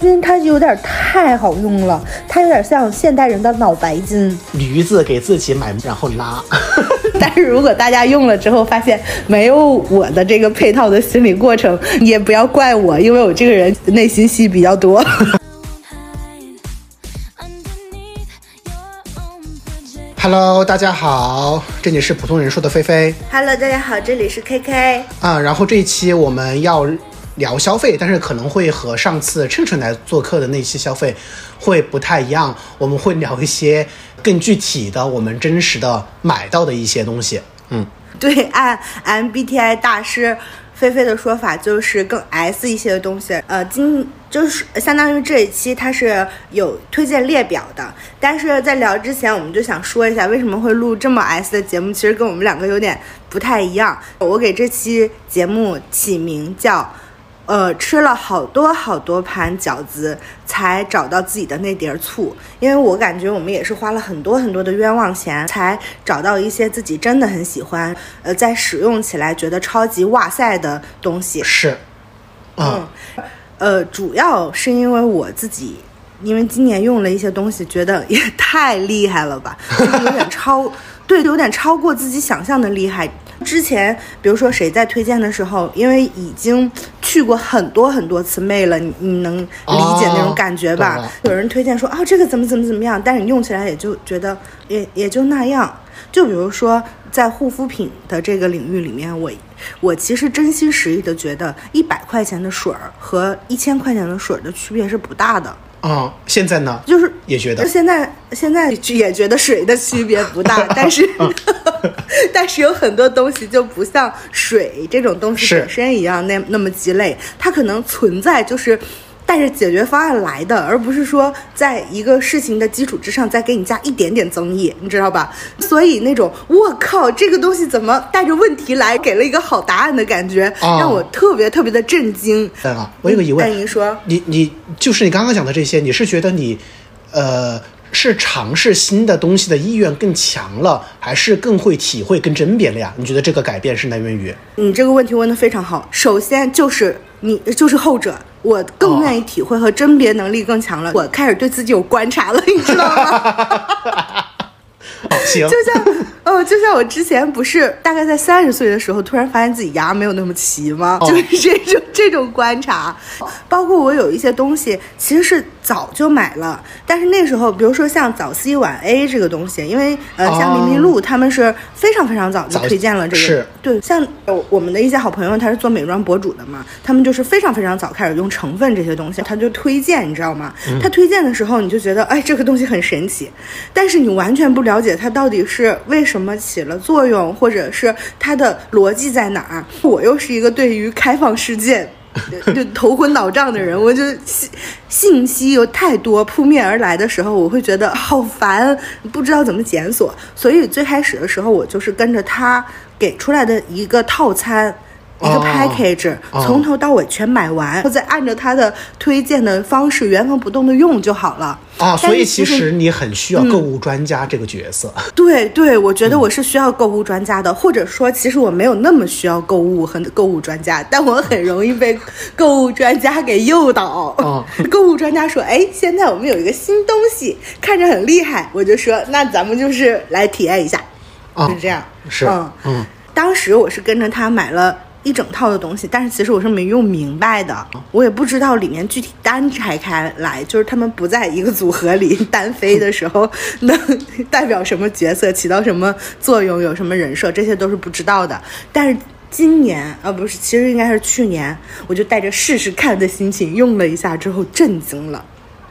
因为它有点太好用了，它有点像现代人的脑白金。驴子给自己买，然后拉。但是如果大家用了之后发现没有我的这个配套的心理过程，也不要怪我，因为我这个人内心戏比较多。Hello，大家好，这里是普通人说的菲菲 Hello，大家好，这里是 KK。啊。然后这一期我们要聊消费，但是可能会和上次琛琛来做客的那期消费会不太一样。我们会聊一些更具体的，我们真实的买到的一些东西。嗯，对，按 MBTI 大师菲菲的说法，就是更 S 一些的东西。呃，今就是相当于这一期它是有推荐列表的，但是在聊之前，我们就想说一下为什么会录这么 S 的节目，其实跟我们两个有点不太一样。我给这期节目起名叫。呃，吃了好多好多盘饺子，才找到自己的那碟醋。因为我感觉我们也是花了很多很多的冤枉钱，才找到一些自己真的很喜欢，呃，在使用起来觉得超级哇塞的东西。是，嗯，呃，主要是因为我自己，因为今年用了一些东西，觉得也太厉害了吧，就是有点超，对，有点超过自己想象的厉害。之前，比如说谁在推荐的时候，因为已经去过很多很多次妹了，你你能理解那种感觉吧？哦有人推荐说啊、这个怎么怎么怎么样，但是你用起来也就觉得也也就那样。就比如说在护肤品的这个领域里面，我我其实真心实意的觉得，一百块钱的水儿和一千块钱的水儿的区别是不大的。嗯，现在呢，就是也觉得。现在现在也觉得水的区别不大，但是 但是有很多东西就不像水这种东西本身一样那那么鸡肋，它可能存在就是。带着解决方案来的，而不是说在一个事情的基础之上再给你加一点点增益，你知道吧？所以那种我靠，这个东西怎么带着问题来，给了一个好答案的感觉，哦让我特别特别的震惊。嗯啊，我有个疑问，哎，你说，你你就是你刚刚讲的这些，你是觉得你，呃，是尝试新的东西的意愿更强了，还是更会体会、更甄别了呀？你觉得这个改变是来源于？你这个问题问的非常好。首先就是你就是后者，我更愿意体会和甄别能力更强了。我开始对自己有观察了，你知道吗？哦，行，就像哦，就像我之前不是大概在三十岁的时候，突然发现自己牙没有那么齐吗？哦。就是这种这种观察，包括我有一些东西其实是早就买了，但是那时候，比如说像早 C 晚 A 这个东西，因为呃，像哦。林明路他们是非常非常早就推荐了这个，是。对，像呃我们的一些好朋友，他是做美妆博主的嘛，他们就是非常非常早开始用成分这些东西，他就推荐，你知道吗？他推荐的时候，你就觉得哎，这个东西很神奇，但是你完全不了解它到底是为什么什么起了作用，或者是它的逻辑在哪儿。我又是一个对于开放世界。就头昏脑胀的人，我就信信息有太多扑面而来的时候，我会觉得好烦，不知道怎么检索。所以最开始的时候，我就是跟着他给出来的一个套餐。一个哦 package，、哦从头到尾全买完，然后再按照他的推荐的方式原封不动的用就好了。啊，所以其其实你很需要购物专家这个角色。对对，我觉得我是需要购物专家的，或者说，其实我没有那么需要购物和购物专家，但我很容易被购物专家给诱导。哦 购物专家说：“哎，现在我们有一个新东西，看着很厉害。”我就说：“那咱们就是来体验一下。”啊是这样。是嗯嗯，当时我是跟着他买了。一整套的东西，但是其实我是没用明白的，我也不知道里面具体单拆开来，就是他们不在一个组合里单飞的时候，能代表什么角色，起到什么作用，有什么人设，这些都是不知道的。但是今年，啊，不是，其实应该是去年，我就带着试试看的心情用了一下之后，震惊了。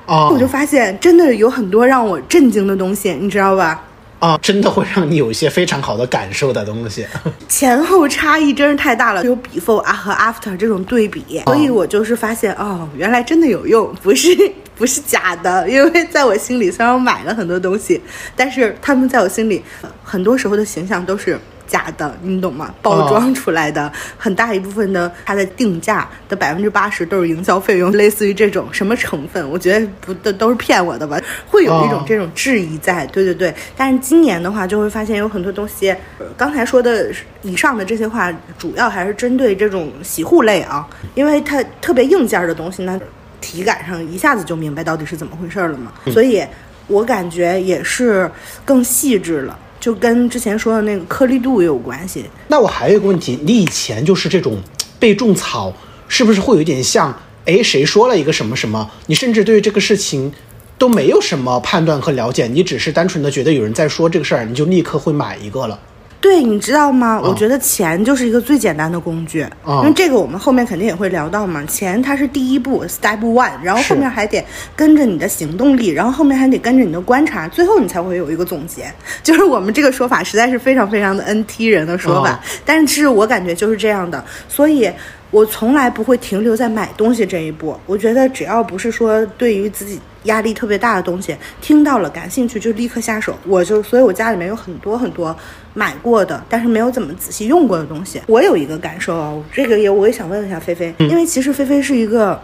哦，我就发现真的有很多让我震惊的东西，你知道吧？啊，真的会让你有一些非常好的感受的东西。前后差异真是太大了，有 before 啊和 after 这种对比，所以我就是发现哦，原来真的有用，不是 不是假的。因为在我心里，虽然我买了很多东西，但是他们在我心里很多时候的形象都是。假的，你懂吗？包装出来的很大一部分的，它的定价的百分之八十都是营销费用，类似于这种什么成分，我觉得不都都是骗我的吧？会有一种这种质疑在，对对对。但是今年的话，就会发现有很多东西，刚才说的以上的这些话，主要还是针对这种洗护类啊，因为它特别硬件的东西呢，体感上一下子就明白到底是怎么回事了嘛，所以我感觉也是更细致了。就跟之前说的那个颗粒度也有关系。那我还有一个问题，你以前就是这种被种草，是不是会有点像？哎，谁说了一个什么什么？你甚至对于这个事情都没有什么判断和了解，你只是单纯的觉得有人在说这个事儿，你就立刻会买一个了。对，你知道吗？我觉得钱就是一个最简单的工具，因为这个我们后面肯定也会聊到嘛。钱它是第一步，step one，然后后面还得跟着你的行动力，然后后面还得跟着你的观察，最后你才会有一个总结。就是我们这个说法实在是非常非常的 NT 人的说法，但是我感觉就是这样的，所以。我从来不会停留在买东西这一步。我觉得只要不是说对于自己压力特别大的东西，听到了感兴趣就立刻下手。我就，所以我家里面有很多很多买过的，但是没有怎么仔细用过的东西。我有一个感受哦，这个也我也想问一下菲菲，因为其实菲菲是一个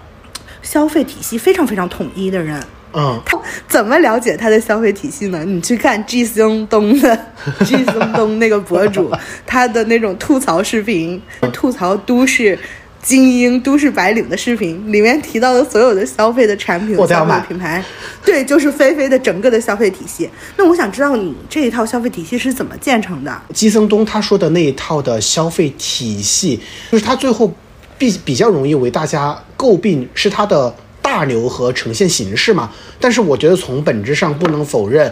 消费体系非常非常统一的人。嗯，他怎么了解他的消费体系呢？你去看 G 松东的 G 松东那个博主，他的那种吐槽视频，吐槽都市。精英都市白领的视频里面提到的所有的消费的产品、消费品牌，对，就是菲菲的整个的消费体系。那我想知道你这一套消费体系是怎么建成的？基森东他说的那一套的消费体系，就是他最后比比较容易为大家诟病是他的大流和呈现形式嘛。但是我觉得从本质上不能否认，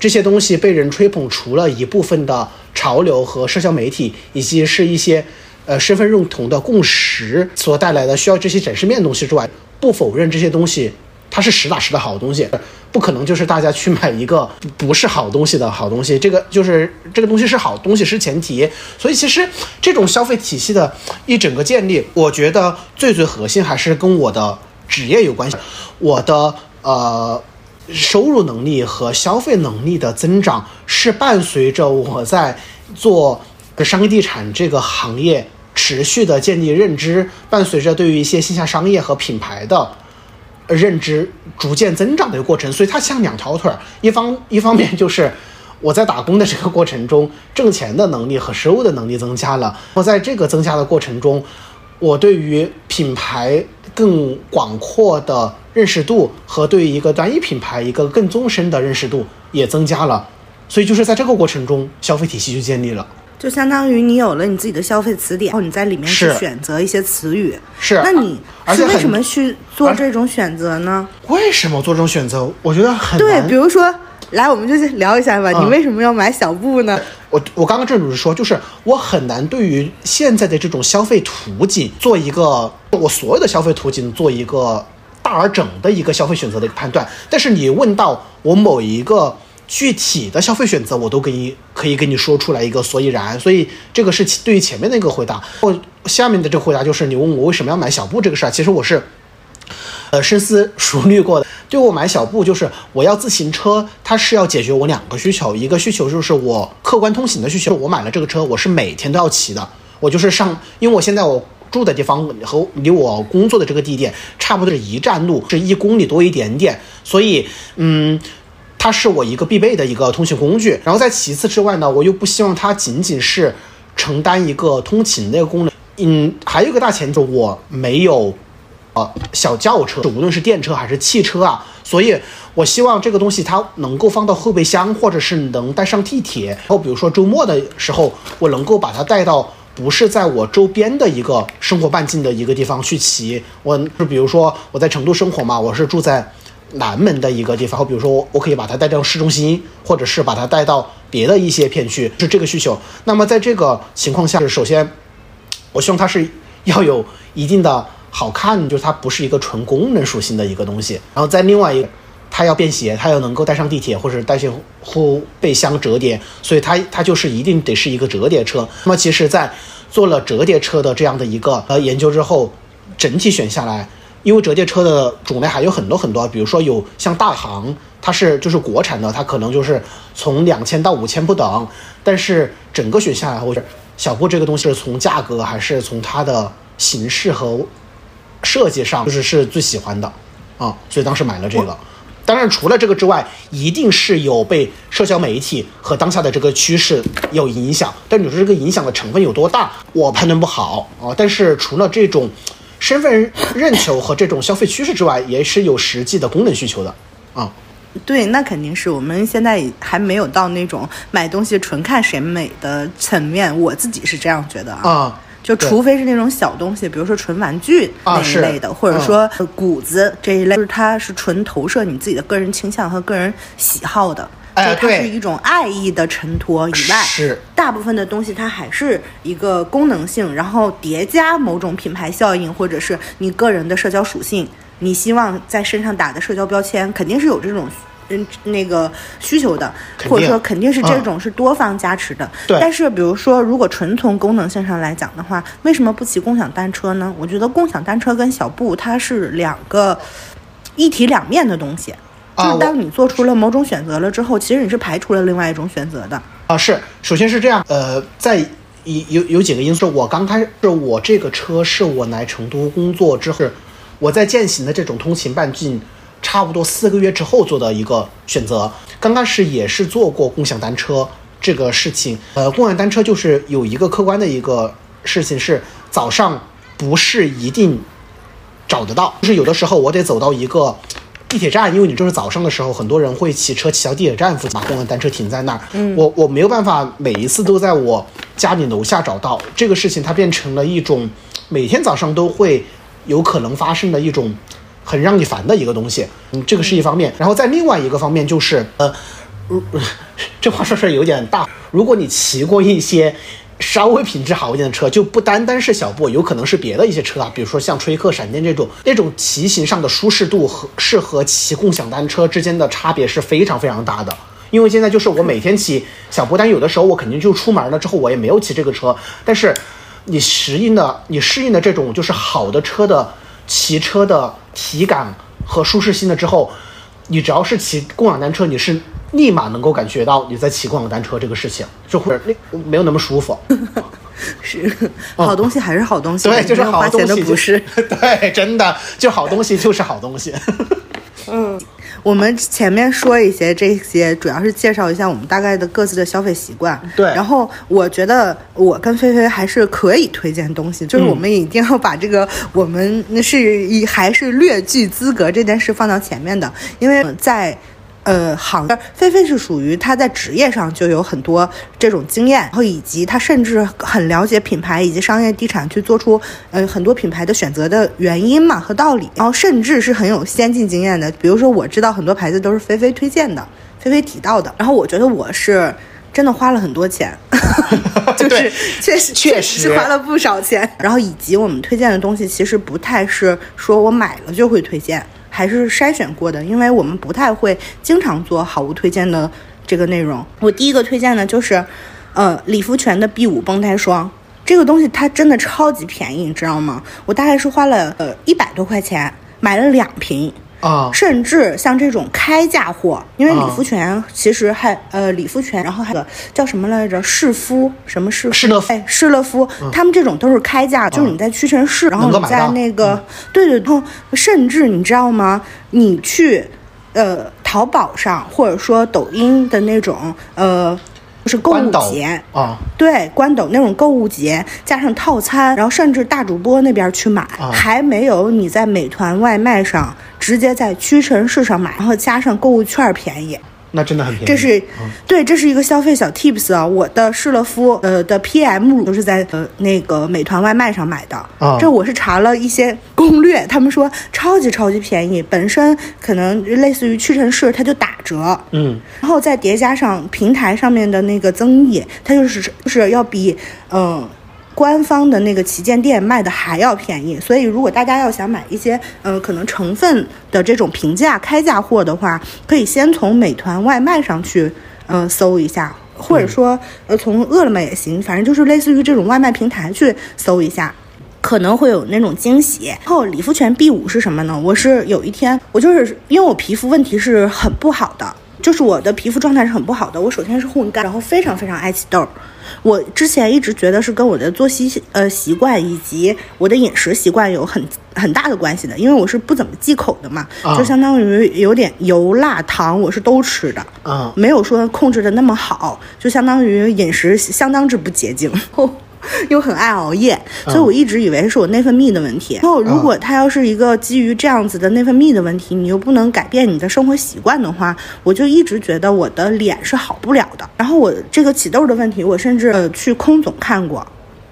这些东西被人吹捧，除了一部分的潮流和社交媒体，以及是一些。呃，身份认同的共识所带来的需要这些展示面东西之外，不否认这些东西它是实打实的好东西，不可能就是大家去买一个不是好东西的好东西，这个就是这个东西是好东西是前提。所以其实这种消费体系的一整个建立，我觉得最最核心还是跟我的职业有关系，我的呃收入能力和消费能力的增长是伴随着我在做商业地产这个行业。持续的建立认知，伴随着对于一些线下商业和品牌的认知逐渐增长的一个过程，所以它像两条腿儿，一方一方面就是我在打工的这个过程中，挣钱的能力和收入的能力增加了。我在这个增加的过程中，我对于品牌更广阔的认识度和对于一个单一品牌一个更纵深的认识度也增加了。所以就是在这个过程中，消费体系就建立了。就相当于你有了你自己的消费词典，然后你在里面去选择一些词语。是，那你是为什么去做这种选择呢？为什么做这种选择？我觉得很对。比如说，来，我们就聊一下吧。你为什么要买小布呢？我我刚刚正主是说，就是我很难对于现在的这种消费途径做一个我所有的消费途径做一个大而整的一个消费选择的一个判断。但是你问到我某一个。具体的消费选择，我都给你可以给你说出来一个所以然，所以这个是对于前面的一个回答。我下面的这个回答就是你问我为什么要买小布这个事儿，其实我是，呃深思熟虑过的。对我买小布，就是我要自行车，它是要解决我两个需求，一个需求就是我客观通行的需求。我买了这个车，我是每天都要骑的，我就是上，因为我现在我住的地方和离我工作的这个地点差不多是一站路，是一公里多一点点，所以嗯。它是我一个必备的一个通讯工具，然后在其次之外呢，我又不希望它仅仅是承担一个通勤的一个功能。嗯，还有一个大前提，我没有呃小轿车，无论是电车还是汽车啊，所以我希望这个东西它能够放到后备箱，或者是能带上地铁。然后比如说周末的时候，我能够把它带到不是在我周边的一个生活半径的一个地方去骑。我就比如说我在成都生活嘛，我是住在。南门的一个地方，比如说我我可以把它带到市中心，或者是把它带到别的一些片区，是这个需求。那么在这个情况下，首先我希望它是要有一定的好看，就是它不是一个纯功能属性的一个东西。然后在另外一个它要便携，它要能够带上地铁或者带进后备箱折叠，所以它它就是一定得是一个折叠车。那么其实，在做了折叠车的这样的一个呃研究之后，整体选下来，因为折叠车的种类还有很多很多，比如说有像大行，它是就是国产的，它可能就是从两千到五千不等，但是整个选下来，或者小布这个东西是从价格还是从它的形式和设计上，就是是最喜欢的啊，所以当时买了这个。当然，除了这个之外，一定是有被社交媒体和当下的这个趋势有影响。但你说这个影响的成分有多大，我判断不好啊。但是除了这种身份认求和这种消费趋势之外，也是有实际的功能需求的啊。对，那肯定是我们现在还没有到那种买东西纯看审美的层面，我自己是这样觉得啊。就除非是那种小东西，比如说纯玩具那一类的，或者说谷子这一类，就是它是纯投射你自己的个人倾向和个人喜好的，就它是一种爱意的衬托以外，是大部分的东西它还是一个功能性，然后叠加某种品牌效应，或者是你个人的社交属性，你希望在身上打的社交标签，肯定是有这种。嗯，那个需求的，或者说肯定是这种是多方加持的。对。但是，比如说，如果纯从功能性上来讲的话，为什么不骑共享单车呢？我觉得共享单车跟小布它是两个一体两面的东西。就是当你做出了某种选择了之后，其实你是排除了另外一种选择的。啊，是。首先是这样，呃，在有有有几个因素，我刚开始我这个车是我来成都工作之后，我在践行的这种通勤半径。差不多四个月之后做的一个选择，刚开始也是做过共享单车这个事情。呃，共享单车就是有一个客观的一个事情是早上不是一定找得到，就是有的时候我得走到一个地铁站，因为你就是早上的时候，很多人会骑车骑到地铁站附近，把共享单车停在那儿。嗯，我我没有办法每一次都在我家里楼下找到这个事情，它变成了一种每天早上都会有可能发生的一种。很让你烦的一个东西，嗯，这个是一方面。然后在另外一个方面就是，呃，这话说出来有点大。如果你骑过一些稍微品质好一点的车，就不单单是小布，有可能是别的一些车啊，比如说像吹克、闪电这种，那种骑行上的舒适度和适合骑共享单车之间的差别是非常非常大的。因为现在就是我每天骑小布，但有的时候我肯定就出门了之后，我也没有骑这个车。但是你适应的，你适应的这种就是好的车的。骑车的体感和舒适性了之后，你只要是骑共享单车，你是立马能够感觉到你在骑共享单车这个事情，就会那没有那么舒服。是，好东西还是好东西，对，就是好东西不是，对，真的就好东西就是好东西。嗯。我们前面说一些这些，主要是介绍一下我们大概的各自的消费习惯。对。然后我觉得我跟菲菲还是可以推荐东西，就是我们一定要把这个我们是以还是略具资格这件事放到前面的，因为在。呃，行，菲菲是属于他在职业上就有很多这种经验，然后以及他甚至很了解品牌以及商业地产去做出呃很多品牌的选择的原因嘛和道理，然后甚至是很有先进经验的。比如说我知道很多牌子都是菲菲推荐的，菲菲提到的。然后我觉得我是真的花了很多钱，就是确实确实是花了不少钱。然后以及我们推荐的东西其实不太是说我买了就会推荐。还是筛选过的，因为我们不太会经常做好物推荐的这个内容。我第一个推荐的就是，呃，理肤泉的 B 五绷带霜，这个东西它真的超级便宜，你知道吗？我大概是花了呃一百多块钱买了两瓶。啊，甚至像这种开价货，因为理肤泉其实还呃理肤泉，然后还有叫什么来着？士肤什么士？士乐肤。哎，士乐肤，他们这种都是开价，就是你在屈臣氏，然后你在那个，对对，然后甚至你知道吗？你去呃淘宝上，或者说抖音的那种呃。是购物节啊，对，关斗那种购物节加上套餐，然后甚至大主播那边去买，还没有你在美团外卖上直接在屈臣氏上买，然后加上购物券便宜。那真的很便宜，这是对，这是一个消费小 tips 啊。我的施乐肤呃的 PM 都是在呃那个美团外卖上买的啊。这我是查了一些攻略，他们说超级超级便宜，本身可能类似于屈臣氏，它就打折，嗯，然后再叠加上平台上面的那个增益，它就是就是要比嗯官方的那个旗舰店卖的还要便宜。所以如果大家要想买一些呃可能成分的这种平价开价货的话，可以先从美团外卖上去呃搜一下，或者说呃从饿了么也行，反正就是类似于这种外卖平台去搜一下。可能会有那种惊喜。然后理肤泉 B 五是什么呢？我是有一天，我就是因为我皮肤问题是很不好的，就是我的皮肤状态是很不好的。我首先是混干，然后非常非常爱起痘。我之前一直觉得是跟我的作息呃习惯以及我的饮食习惯有很很大的关系的，因为我是不怎么忌口的嘛，就相当于有点油辣糖我是都吃的，啊，没有说控制的那么好，就相当于饮食相当之不洁净。又很爱熬夜，所以我一直以为是我内分泌的问题。然后，如果它要是一个基于这样子的内分泌的问题，你又不能改变你的生活习惯的话，我就一直觉得我的脸是好不了的。然后我这个起痘的问题，我甚至呃去空总看过，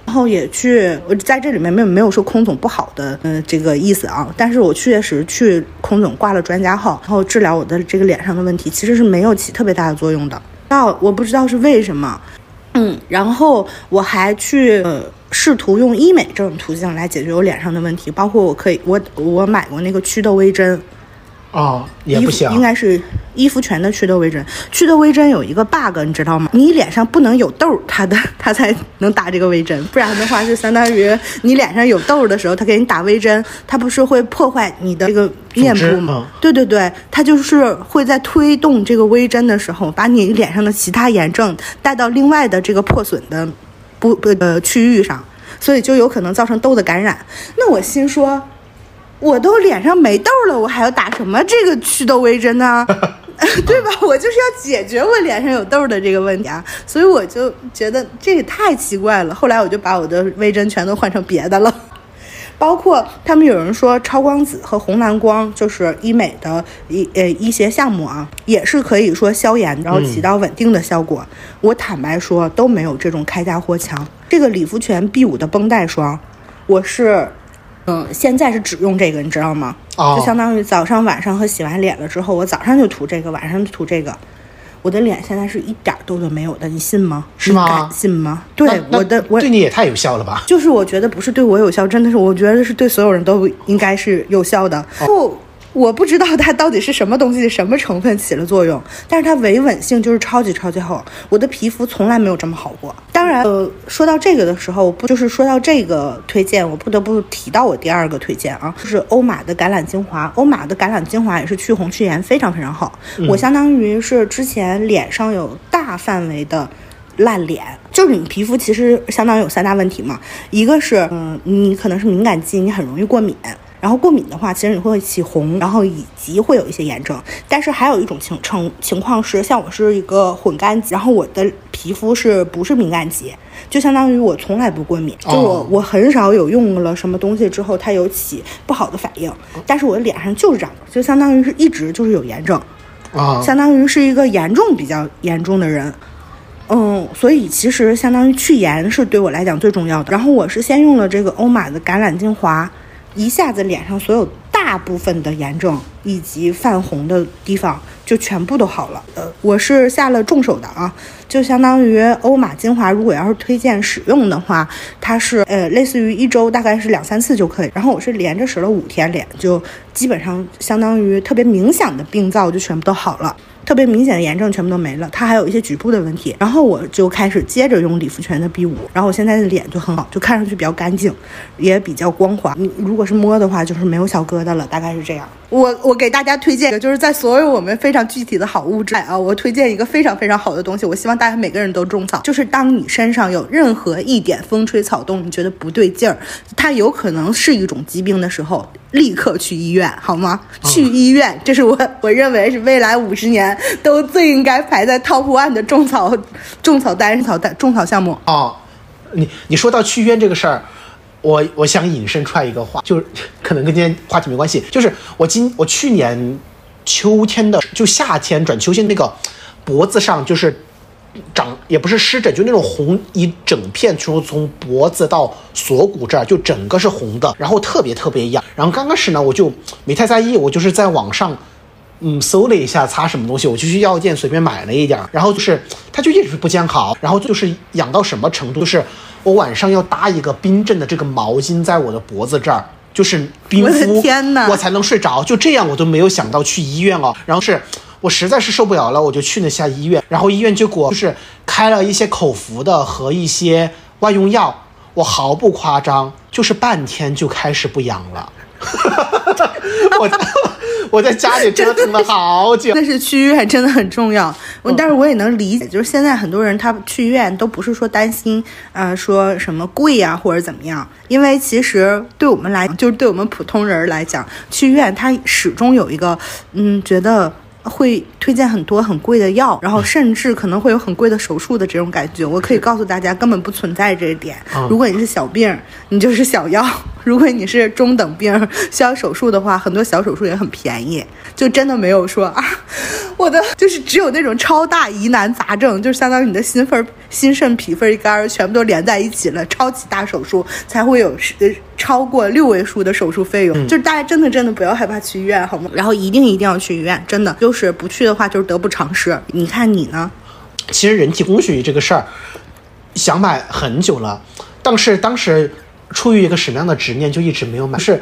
然后也去我在这里面没有没有说空总不好的嗯这个意思啊，但是我确实去空总挂了专家号，然后治疗我的这个脸上的问题，其实是没有起特别大的作用的。那我不知道是为什么。嗯，然后我还去呃试图用医美这种途径来解决我脸上的问题，包括我可以我我买过那个祛痘微针，哦也不行，应该是伊肤泉的祛痘微针。祛痘微针有一个 bug，你知道吗？你脸上不能有痘，它的它才能打这个微针，不然的话就相当于你脸上有痘的时候，它给你打微针，它不是会破坏你的这个面部吗？对对对，它就是会在推动这个微针的时候，把你脸上的其他炎症带到另外的这个破损的不不呃区域上，所以就有可能造成痘的感染。那我心说。我都脸上没痘了，我还要打什么这个祛痘微针呢？对吧？我就是要解决我脸上有痘的这个问题啊，所以我就觉得这也太奇怪了。后来我就把我的微针全都换成别的了，包括他们有人说超光子和红蓝光就是医美的一呃一些项目啊，也是可以说消炎，然后起到稳定的效果。我坦白说都没有这种开价货强。这个理肤泉 B 五的绷带霜，我是。嗯，现在是只用这个，你知道吗？就相当于早上、晚上和洗完脸了之后，我早上就涂这个，晚上就涂这个。我的脸现在是一点痘痘没有的，你信吗？是吗？信吗？对，我的我对你也太有效了吧？就是我觉得不是对我有效，真的是我觉得是对所有人都应该是有效的。不。我不知道它到底是什么东西、什么成分起了作用，但是它维稳性就是超级超级好。我的皮肤从来没有这么好过。当然，呃，说到这个的时候，不就是说到这个推荐，我不得不提到我第二个推荐啊，就是欧玛的橄榄精华。欧玛的橄榄精华也是去红去炎非常非常好。我相当于是之前脸上有大范围的烂脸，就是你皮肤其实相当于有三大问题嘛，一个是嗯，你可能是敏感肌，你很容易过敏。然后过敏的话，其实你会起红，然后以及会有一些炎症。但是还有一种情情情况是，像我是一个混干肌，然后我的皮肤是不是敏感肌，就相当于我从来不过敏，就我我很少有用了什么东西之后它有起不好的反应。但是我的脸上就是长，就相当于是一直就是有炎症，啊，相当于是一个严重比较严重的人。嗯，所以其实相当于去炎是对我来讲最重要的。然后我是先用了这个欧玛的橄榄精华。一下子脸上所有大部分的炎症以及泛红的地方就全部都好了。呃，我是下了重手的啊，就相当于欧玛精华，如果要是推荐使用的话，它是呃类似于一周大概是两三次就可以。然后我是连着使了五天，脸就基本上相当于特别明显的病灶就全部都好了。特别明显的炎症全部都没了，它还有一些局部的问题，然后我就开始接着用理肤泉的 B 五，然后我现在的脸就很好，就看上去比较干净，也比较光滑。你如果是摸的话，就是没有小疙瘩了，大概是这样。我我给大家推荐一个，就是在所有我们非常具体的好物质啊，我推荐一个非常非常好的东西，我希望大家每个人都种草，就是当你身上有任何一点风吹草动，你觉得不对劲儿，它有可能是一种疾病的时候。立刻去医院好吗？去医院，这是我我认为是未来五十年都最应该排在 top one 的种草种草单草单种草项目。哦，你你说到去医院这个事儿，我我想引申出来一个话，就是 可能跟今天话题没关系，就是我今我去年秋天的就夏天转秋天那个脖子上就是。长也不是湿疹，就那种红一整片，从从脖子到锁骨这儿，就整个是红的，然后特别特别痒。然后刚开始呢，我就没太在意，我就是在网上嗯，搜了一下擦什么东西，我就去药店随便买了一点儿，然后就是它就一直不见好，然后就是痒到什么程度，就是我晚上要搭一个冰镇的这个毛巾在我的脖子这儿，就是冰敷，我才能睡着。就这样，我都没有想到去医院哦。然后是我实在是受不了了，我就去了下医院，然后医院就给我就是开了一些口服的和一些外用药，我毫不夸张，就是半天就开始不痒了。我在我在家里折腾了好久。但是去医院真的很重要。我但是我也能理解，就是现在很多人他去医院都不是说担心，呃，说什么贵呀、或者怎么样，因为其实对我们来，就是对我们普通人来讲，去医院他始终有一个，嗯，觉得。会推荐很多很贵的药，然后甚至可能会有很贵的手术的这种感觉。我可以告诉大家，根本不存在这一点。如果你是小病，你就是小药；如果你是中等病需要手术的话，很多小手术也很便宜，就真的没有说啊，我的就是只有那种超大疑难杂症，就是相当于你的心肺、心肾、脾肺肝全部都连在一起了，超级大手术才会有呃超过六位数的手术费用。就是大家真的真的不要害怕去医院，好吗？然后一定一定要去医院，真的就是不去的话就是得不偿失。你看你呢？其实人体工学椅这个事儿，想买很久了，但是当时出于一个什么样的执念，就一直没有买。是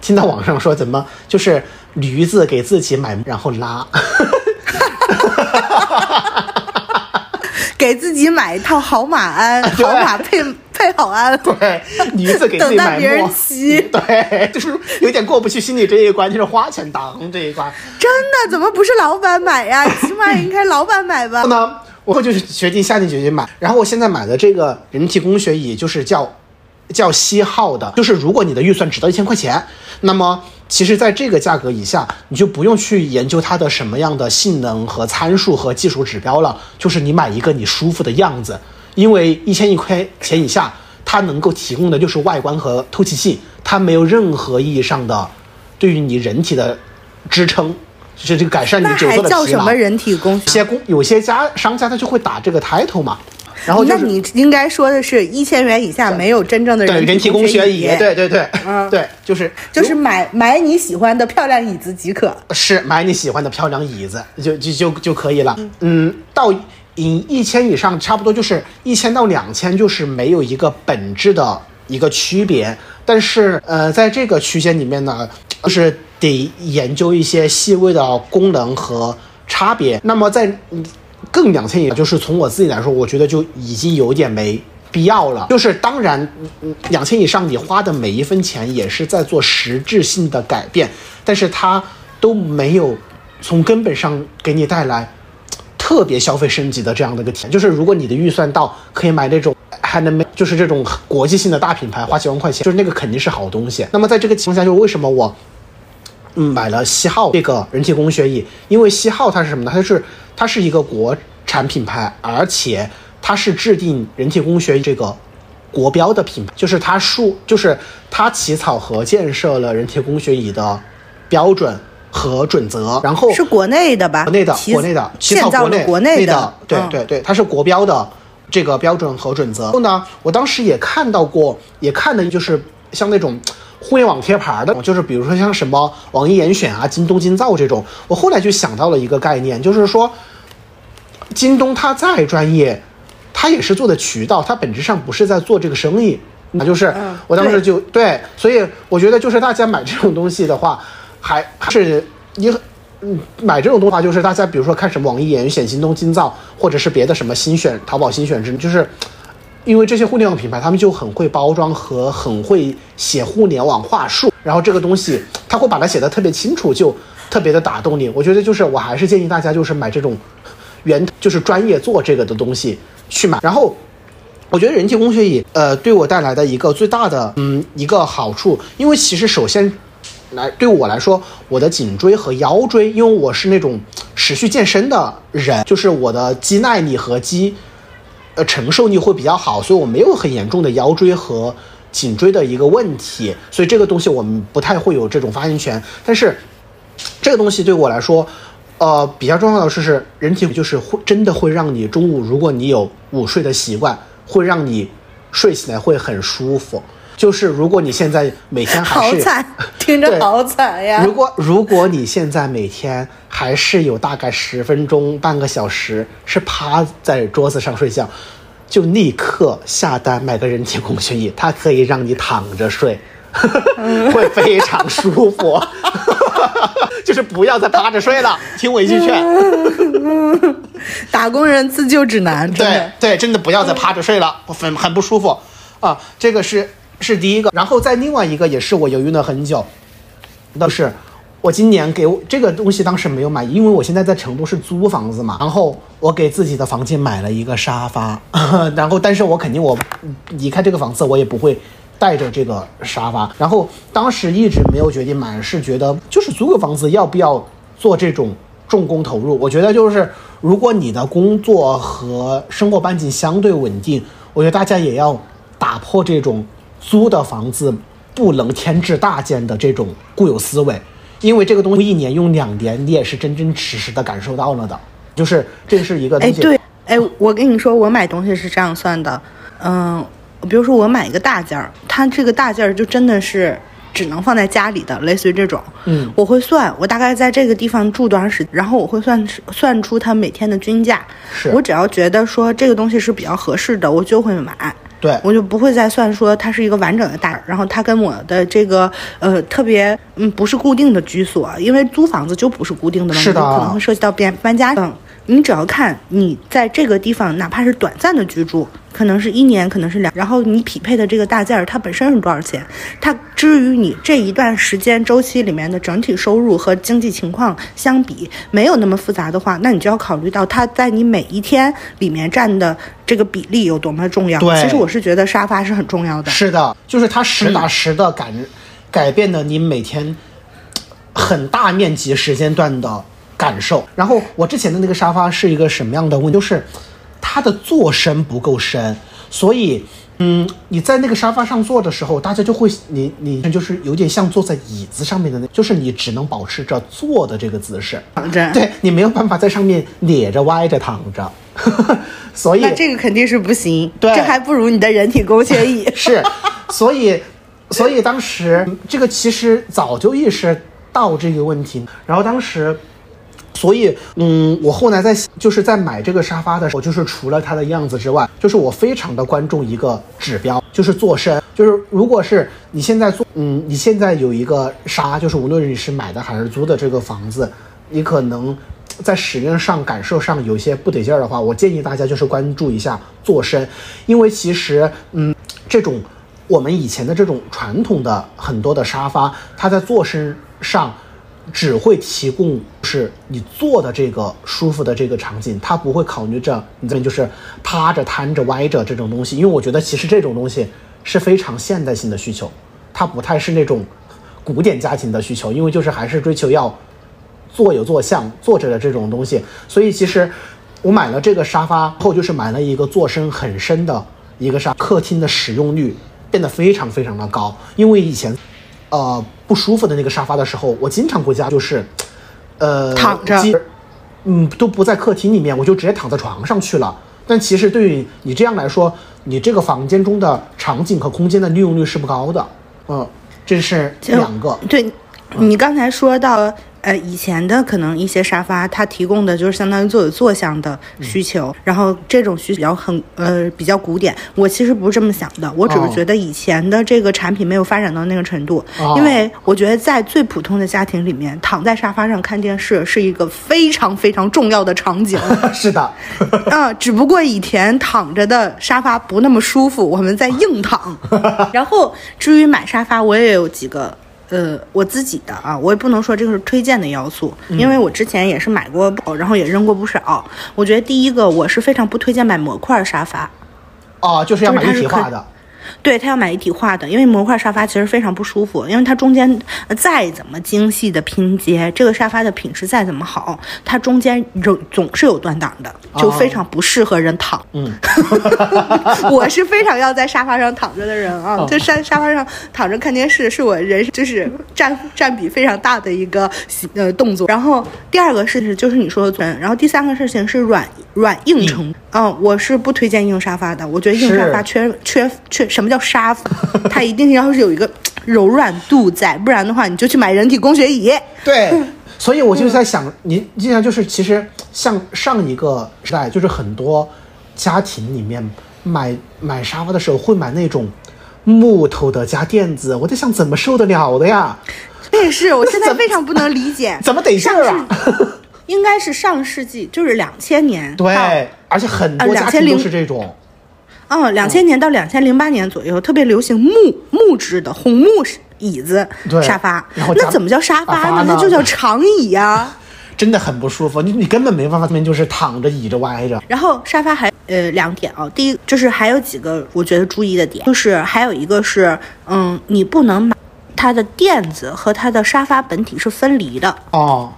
听到网上说怎么就是驴子给自己买，然后拉，给自己买一套好马鞍，好马配配好鞍。对，驴子给自己买等待别人，骑对，就是有点过不去心里这一关，就是花钱当这一关。真的？怎么不是老板买呀？起码应该老板买吧？呢，我就是决定下定决心买。然后我现在买的这个人体工学椅就是叫叫西号的，就是如果你的预算只到一千块钱，那么其实在这个价格以下，你就不用去研究它的什么样的性能和参数和技术指标了，就是你买一个你舒服的样子，因为一千一块钱以下，它能够提供的就是外观和透气性，它没有任何意义上的对于你人体的支撑。就是这个改善你那久坐的疲劳。什么人体工学？有些公有些家商家他就会打这个 title 嘛，然后就是那你应该说的是一千元以下没有真正的人人体工学椅，对对对，嗯 对，就是就是买买你喜欢的漂亮椅子即可。是买你喜欢的漂亮椅子就就就就可以了。嗯，到一一千以上，差不多就是一千到两千，就是没有一个本质的一个区别。但是呃，在这个区间里面呢，就是得研究一些细微的功能和差别。那么在嗯更两千以，就是从我自己来说，我觉得就已经有点没必要了。就是当然，两千以上你花的每一分钱也是在做实质性的改变，但是它都没有从根本上给你带来特别消费升级的这样的一个体验。就是如果你的预算到可以买那种。还能没就是这种国际性的大品牌，花几万块钱，就是那个肯定是好东西。那么在这个情况下，就为什么我嗯，买了西浩这个人体工学椅，因为西浩它是什么呢？它是它是一个国产品牌，而且它是制定人体工学椅这个国标的品牌，就是它树就是它起草和建设了人体工学椅的标准和准则，然后是国内的吧？国内的国内的起草国内的国内的，对嗯对对，它是国标的这个标准和准则。然后呢，我当时也看到过，也看的就是像那种互联网贴牌的，就是比如说像什么网易严选啊、京东京造这种。我后来就想到了一个概念，就是说，京东它再专业，它也是做的渠道，它本质上不是在做这个生意。那就是嗯我当时就对，所以我觉得就是大家买这种东西的话，还还是你嗯买这种东西的话，就是大家比如说看什么网易严选、京东京造，或者是别的什么新选、淘宝新选之，就是因为这些互联网品牌，他们就很会包装和很会写互联网话术，然后这个东西他会把它写的特别清楚，就特别的打动你。我觉得就是我还是建议大家就是买这种原就是专业做这个的东西去买，然后。我觉得人体工学椅，呃，对我带来的一个最大的，嗯，一个好处，因为其实首先来对我来说，我的颈椎和腰椎，因为我是那种持续健身的人，就是我的肌耐力和肌呃承受力会比较好，所以我没有很严重的腰椎和颈椎的一个问题，所以这个东西我们不太会有这种发言权。但是这个东西对我来说，呃，比较重要的是是人体就是会真的会让你中午，如果你有午睡的习惯，会让你睡起来会很舒服。就是如果你现在每天还是好惨，听着好惨呀如！果如果你现在每天还是有大概十分钟、半个小时是趴在桌子上睡觉，就立刻下单买个人体工学椅，它可以让你躺着睡，会非常舒服。就是不要再趴着睡了，听我一句劝。打工人自救指南，真对的。对，真的不要再趴着睡了，很很不舒服啊。这个是是第一个，然后再另外一个也是我犹豫了很久，但是我今年给我这个东西当时没有买，因为我现在在成都是租房子嘛，然后我给自己的房间买了一个沙发，然后但是我肯定我离开这个房子我也不会。带着这个沙发，然后当时一直没有决定买，是觉得就是租个房子要不要做这种重工投入？我觉得就是如果你的工作和生活半径相对稳定，我觉得大家也要打破这种租的房子不能添置大件的这种固有思维，因为这个东西一年用两年，你也是真真实实的感受到了的，就是这是一个东哎，西。对，哎，我跟你说，我买东西是这样算的，嗯，比如说我买一个大件儿，它这个大件儿就真的是只能放在家里的，类似于这种，嗯。我会算我大概在这个地方住多长时间，然后我会算算出它每天的均价，是。我只要觉得说这个东西是比较合适的，我就会买。对我就不会再算说它是一个完整的大，然后它跟我的这个呃特别嗯不是固定的居所，因为租房子就不是固定的嘛，是的你就可能会涉及到搬搬家。嗯，你只要看你在这个地方，哪怕是短暂的居住，可能是一年，可能是两，然后你匹配的这个大件儿它本身是多少钱，它至于你这一段时间周期里面的整体收入和经济情况相比没有那么复杂的话，那你就要考虑到它在你每一天里面占的这个比例有多么重要。对其实我是觉得沙发是很重要的。是的，就是它实打实的改、改变了你每天很大面积时间段的感受。然后我之前的那个沙发是一个什么样的问题？就是它的坐深不够深，所以。嗯，你在那个沙发上坐的时候，大家就会你你就是有点像坐在椅子上面的那，就是你只能保持着坐的这个姿势，躺着对你没有办法在上面咧着歪着躺着，所以那这个肯定是不行，对 这还不如你的人体工学椅。是，所以，所以当时这个其实早就意识到这个问题，然后当时。所以，嗯，我后来在就是在买这个沙发的时候，就是除了它的样子之外，就是我非常的关注一个指标，就是坐深。就是如果是你现在做，嗯，你现在有一个沙，就是无论你是买的还是租的这个房子，你可能在使用上感受上有些不得劲儿的话，我建议大家就是关注一下坐深，因为其实，嗯，这种我们以前的这种传统的很多的沙发，它在坐身上只会提供是你坐的这个舒服的这个场景，它不会考虑着你这边就是趴着、瘫着、歪着这种东西，因为我觉得其实这种东西是非常现代性的需求，它不太是那种古典家庭的需求，因为就是还是追求要坐有坐相，坐着的这种东西。所以其实我买了这个沙发后，就是买了一个坐深很深的一个沙，客厅的使用率变得非常非常的高。因为以前呃不舒服的那个沙发的时候，我经常回家就是呃躺着嗯都不在客厅里面，我就直接躺在床上去了。但其实对于你这样来说，你这个房间中的场景和空间的利用率是不高的。嗯，这是两个。对，你刚才说到，呃，以前的可能一些沙发，它提供的就是相当于坐有坐向的需求，然后这种需求比较很呃比较古典。我其实不是这么想的，我只是哦觉得以前的这个产品没有发展到那个程度，哦因为我觉得在最普通的家庭里面，躺在沙发上看电视是一个非常非常重要的场景。是的，嗯，只不过以前躺着的沙发不那么舒服，我们在硬躺。然后至于买沙发，我也有几个。呃，我自己的啊，我也不能说这个是推荐的要素，因为我之前也是买过，然后也扔过不少。我觉得第一个，我是非常不推荐买模块沙发，哦，就是要一体化的。对他要买一体化的，因为模块沙发其实非常不舒服，因为它中间呃再怎么精细的拼接，这个沙发的品质再怎么好，它中间总总是有断档的，就非常不适合人躺。嗯，我是非常要在沙发上躺着的人啊，在沙沙发上躺着看电视是我人就是占占比非常大的一个呃动作。然后第二个事情就是你说的坐，然后第三个事情是软软硬程度。嗯，我是不推荐硬沙发的，我觉得硬沙发缺缺缺什么叫沙发？它一定要是有一个柔软度在，不然的话，你就去买人体工学椅。对，所以我就在想，你既然就是其实像上一个时代，就是很多家庭里面买买沙发的时候会买那种木头的加垫子，我在想怎么受得了的呀？也是，我现在非常不能理解，怎么得劲儿啊？应该是上世纪，就是两千年。对，而且很多家庭都是这种。嗯，两千年到两千零八年左右，特别流行木木质的红木椅子、沙发。那怎么叫沙发呢？那就叫长椅呀。真的很不舒服，你你根本没办法，这边就是躺着、倚着、歪着。然后沙发还呃两点啊，第一就是还有几个我觉得注意的点，就是还有一个是，嗯，你不能买它的垫子和它的沙发本体是分离的哦。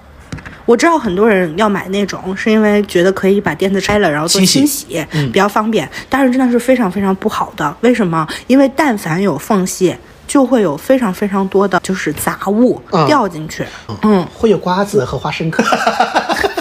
我知道很多人要买那种，是因为觉得可以把垫子拆了，然后做清洗，比较方便。但是真的是非常非常不好的，为什么？因为但凡有缝隙，就会有非常非常多的就是杂物掉进去。嗯，会有瓜子和花生壳。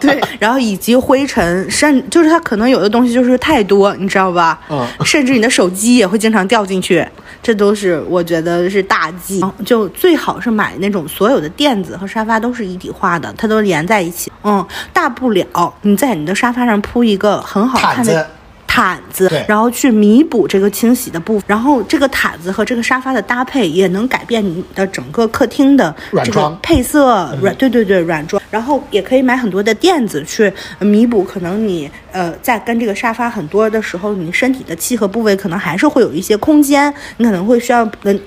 对 对，然后以及灰尘，甚就是它可能有的东西就是太多，你知道吧？嗯，甚至你的手机也会经常掉进去。这都是我觉得是大忌，就最好是买那种所有的垫子和沙发都是一体化的，它都连在一起。嗯，大不了你在你的沙发上铺一个很好看的。毯子，然后去弥补这个清洗的部分，然后这个毯子和这个沙发的搭配也能改变你的整个客厅的这个配色软，对对对软装，然后也可以买很多的垫子去弥补，可能你呃在跟这个沙发很多的时候，你身体的契合部位可能还是会有一些空间，你可能会需要跟。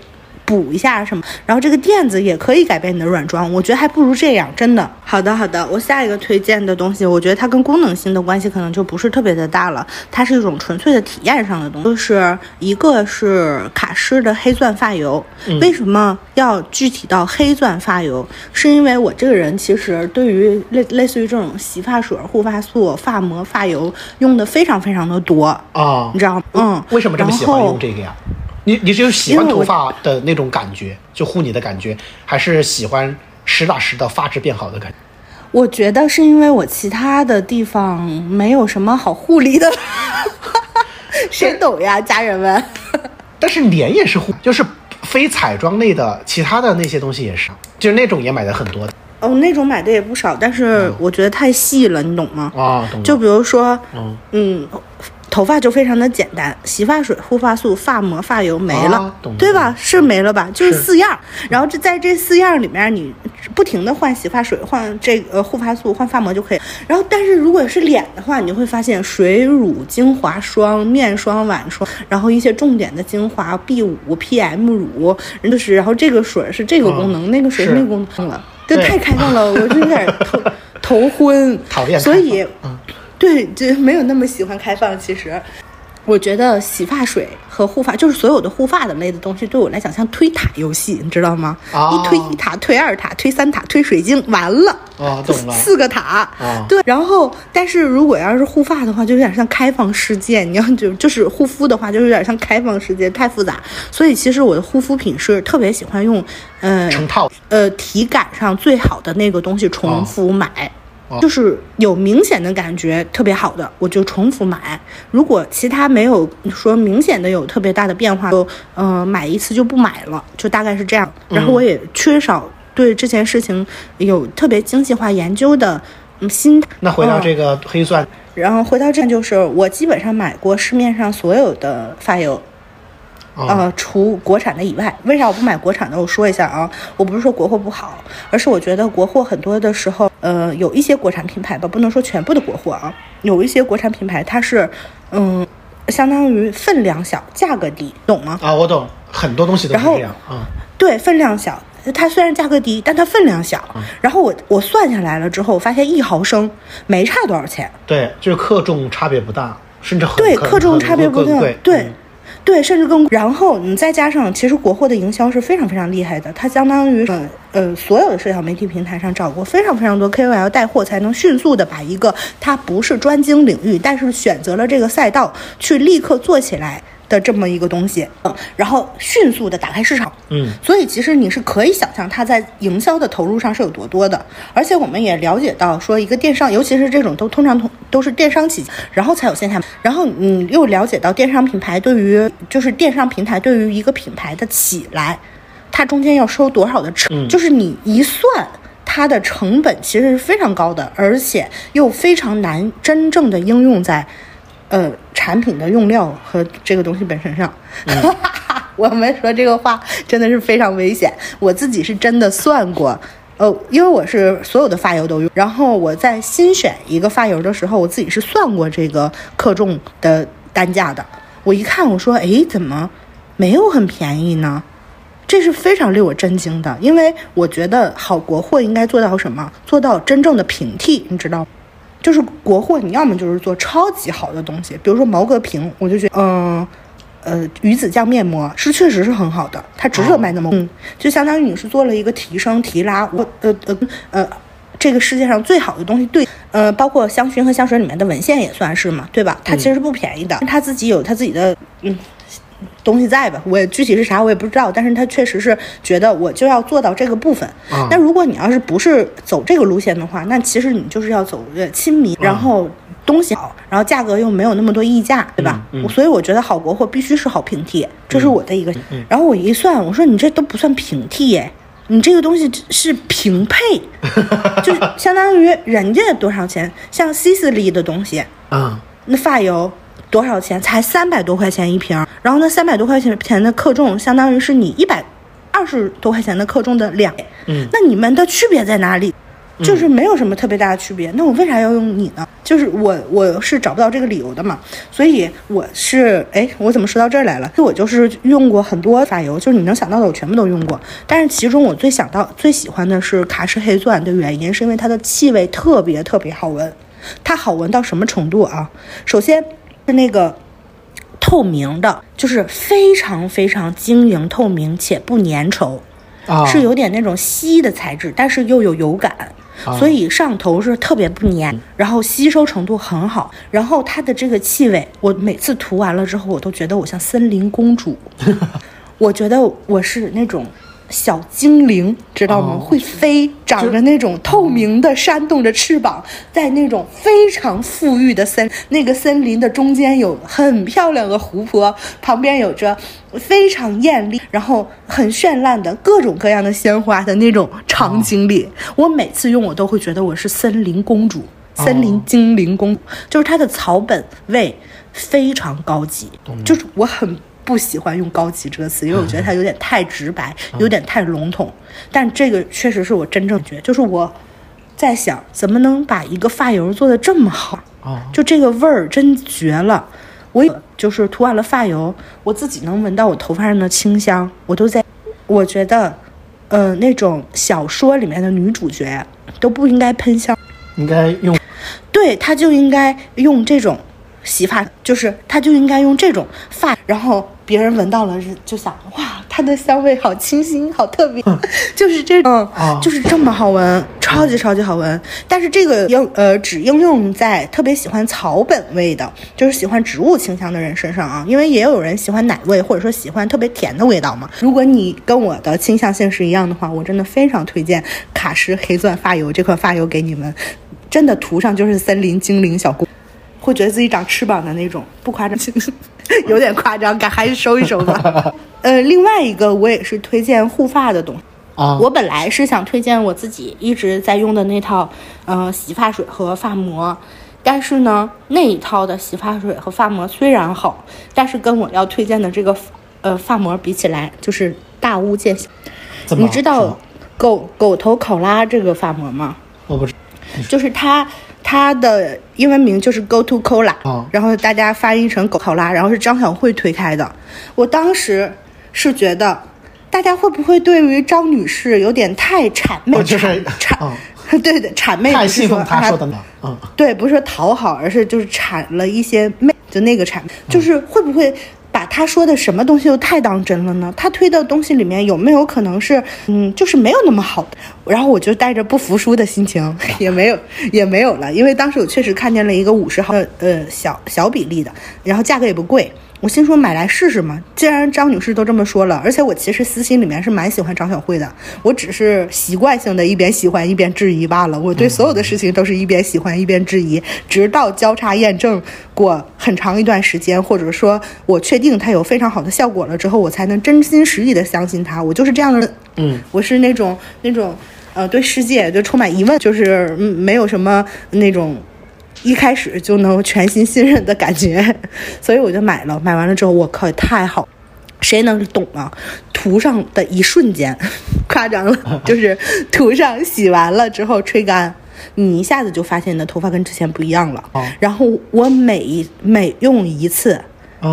补一下什么，然后这个垫子也可以改变你的软装，我觉得还不如这样，真的。好的，好的，我下一个推荐的东西，我觉得它跟功能性的关系可能就不是特别的大了，它是一种纯粹的体验上的东西，就是一个是卡诗的黑钻发油。为什么要具体到黑钻发油？是因为我这个人其实对于类类似于这种洗发水、护发素、发膜、发油用的非常非常的多啊，你知道吗？嗯，为什么这么喜欢用这个呀？你你是喜欢头发的那种感觉，就护你的感觉，还是喜欢实打实的发质变好的感觉？我觉得是因为我其他的地方没有什么好护理的，谁懂呀，家人们？但是脸也是护，就是非彩妆类的，其他的那些东西也是，就是那种也买的很多。哦，那种买的也不少，但是我觉得太细了，你懂吗？啊，懂。就比如说，嗯嗯。头发就非常的简单，洗发水、护发素、发膜、发油没了，对吧？是没了吧？就是四样。然后这在这四样里面，你不停的换洗发水、换这个护发素、换发膜就可以。然后，但是如果是脸的话，你会发现水乳精华霜、面霜、晚霜，然后一些重点的精华 B 五、PM 乳，就是然后这个水是这个功能，那个水是那个功能了，这太开放了，我就有点头头昏，讨厌。所以，嗯。对，就没有那么喜欢开放。其实，我觉得洗发水和护发，就是所有的护发的类的东西，对我来讲像推塔游戏，你知道吗？一推一塔，推二塔，推三塔，推水晶，完了。啊，懂了。四个塔。啊。对，然后，但是如果要是护发的话，就有点像开放世界。你要就就是护肤的话，就有点像开放世界，太复杂。所以，其实我的护肤品是特别喜欢用，嗯，成套，呃，体感上最好的那个东西重复买。就是有明显的感觉特别好的，我就重复买。如果其他没有说明显的有特别大的变化，就嗯买一次就不买了，就大概是这样。然后我也缺少对这件事情有特别精细化研究的心态。那回到这个黑钻，然后回到这就是我基本上买过市面上所有的发油。呃，除国产的以外，为啥我不买国产的？我说一下啊，我不是说国货不好，而是我觉得国货很多的时候，呃，有一些国产品牌吧，不能说全部的国货啊，有一些国产品牌它是，嗯，相当于分量小，价格低，懂吗？啊，我懂，很多东西都是这样啊。对，分量小，它虽然价格低，但它分量小。然后我我算下来了之后，我发现一毫升没差多少钱。对，就是克重差别不大，甚至很对克重差别不大，对。对，甚至更。然后你再加上，其实国货的营销是非常非常厉害的，它相当于呃呃所有的社交媒体平台上找过非常非常多 KOL 带货，才能迅速的把一个它不是专精领域，但是选择了这个赛道去立刻做起来的这么一个东西，嗯，然后迅速的打开市场，嗯，所以其实你是可以想象它在营销的投入上是有多多的，而且我们也了解到说一个电商，尤其是这种都通常通都是电商起，然后才有线下，然后你又了解到电商品牌对于就是电商平台对于一个品牌的起来，它中间要收多少的成，就是你一算。它的成本其实是非常高的，而且又非常难真正的应用在，呃，产品的用料和这个东西本身上。我们说这个话真的是非常危险。我自己是真的算过，呃，因为我是所有的发油都用，然后我在新选一个发油的时候，我自己是算过这个克重的单价的。我一看，我说，哎，怎么没有很便宜呢？这是非常令我震惊的，因为我觉得好国货应该做到什么？做到真正的平替，你知道吗？就是国货，你要么就是做超级好的东西，比如说毛戈平，我就觉得，嗯，呃，鱼子酱面膜是确实是很好的，它值得卖那么，嗯，就相当于你是做了一个提升提拉，我呃呃呃，这个世界上最好的东西，对，呃，包括香薰和香水里面的文献也算是嘛，对吧？它其实是不便宜的，它自己有它自己的，嗯。东西在吧？我也具体是啥我也不知道，但是他确实是觉得我就要做到这个部分。那如果你要是不是走这个路线的话，那其实你就是要走亲民，然后东西好，然后价格又没有那么多溢价，对吧？所以我觉得好国货必须是好平替，这是我的一个。然后我一算，我说你这都不算平替耶，你这个东西是平配，就相当于人家多少钱？像西斯利的东西啊，那发油。多少钱？才三百多块钱一瓶，然后那三百多块钱钱的克重，相当于是你一百二十多块钱的克重的两倍。嗯，那你们的区别在哪里？就是没有什么特别大的区别。那我为啥要用你呢？就是我我是找不到这个理由的嘛。所以我是哎，我怎么说到这儿来了？我就是用过很多发油，就是你能想到的我全部都用过。但是其中我最想到最喜欢的是卡诗黑钻的原因，是因为它的气味特别特别好闻。它好闻到什么程度啊？首先。是那个透明的，就是非常非常晶莹透明且不粘稠，是有点那种稀的材质，但是又有油感，所以上头是特别不粘，然后吸收程度很好，然后它的这个气味，我每次涂完了之后，我都觉得我像森林公主，我觉得我是那种。小精灵知道吗？会飞，长着那种透明的、扇动着翅膀，在那种非常富裕的森那个森林的中间有很漂亮的湖泊，旁边有着非常艳丽，然后很绚烂的各种各样的鲜花的那种场景里，我每次用我都会觉得我是森林公主、森林精灵公，就是它的草本味非常高级，就是我很。不喜欢用高级这个词，因为我觉得它有点太直白，有点太笼统。但这个确实是我真正觉得，就是我在想，怎么能把一个发油做的这么好？就这个味儿真绝了。我就是涂完了发油，我自己能闻到我头发上的清香。我都在，我觉得，呃，那种小说里面的女主角都不应该喷香，应该用，对，她就应该用这种洗发，就是它就应该用这种发，然后。别人闻到了是就想哇，它的香味好清新，好特别，就是这种，就是这么好闻，超级超级好闻。但是这个应呃只应用在特别喜欢草本味的，就是喜欢植物清香的人身上啊，因为也有人喜欢奶味，或者说喜欢特别甜的味道嘛。如果你跟我的倾向性是一样的话，我真的非常推荐卡诗黑钻发油这款发油给你们，真的涂上就是森林精灵小姑。会觉得自己长翅膀的那种，不夸张，有点夸张，敢还是收一收吧。呃，另外一个我也是推荐护发的东西啊。我本来是想推荐我自己一直在用的那套，嗯，洗发水和发膜。但是呢，那一套的洗发水和发膜虽然好，但是跟我要推荐的这个呃发膜比起来，就是大巫见小。你知道狗狗头考拉这个发膜吗？我不知，就是它。它的英文名就是 Go to Cola，然后大家发音成狗考拉，然后是张小慧推开的。我当时是觉得，大家会不会对于张女士有点太谄媚？就是谄，对的，谄媚。太信奉她说的呢？嗯，对，不是说讨好，而是就是谄了一些媚，就那个谄，就是会不会把他说的什么东西都太当真了呢？他推的东西里面有没有可能是，嗯，就是没有那么好的？然后我就带着不服输的心情，也没有，也没有了，因为当时我确实看见了一个五十毫，呃，小小比例的，然后价格也不贵。我心说买来试试嘛，既然张女士都这么说了，而且我其实私心里面是蛮喜欢张小慧的，我只是习惯性的一边喜欢一边质疑罢了。我对所有的事情都是一边喜欢一边质疑，直到交叉验证过很长一段时间，或者说我确定它有非常好的效果了之后，我才能真心实意的相信它。我就是这样的，嗯，我是那种那种呃对世界就充满疑问，就是没有什么那种。一开始就能全心信任的感觉，所以我就买了。买完了之后，我靠，太好，谁能懂啊？涂上的一瞬间，夸张了，就是涂上洗完了之后吹干，你一下子就发现你的头发跟之前不一样了。然后我每每用一次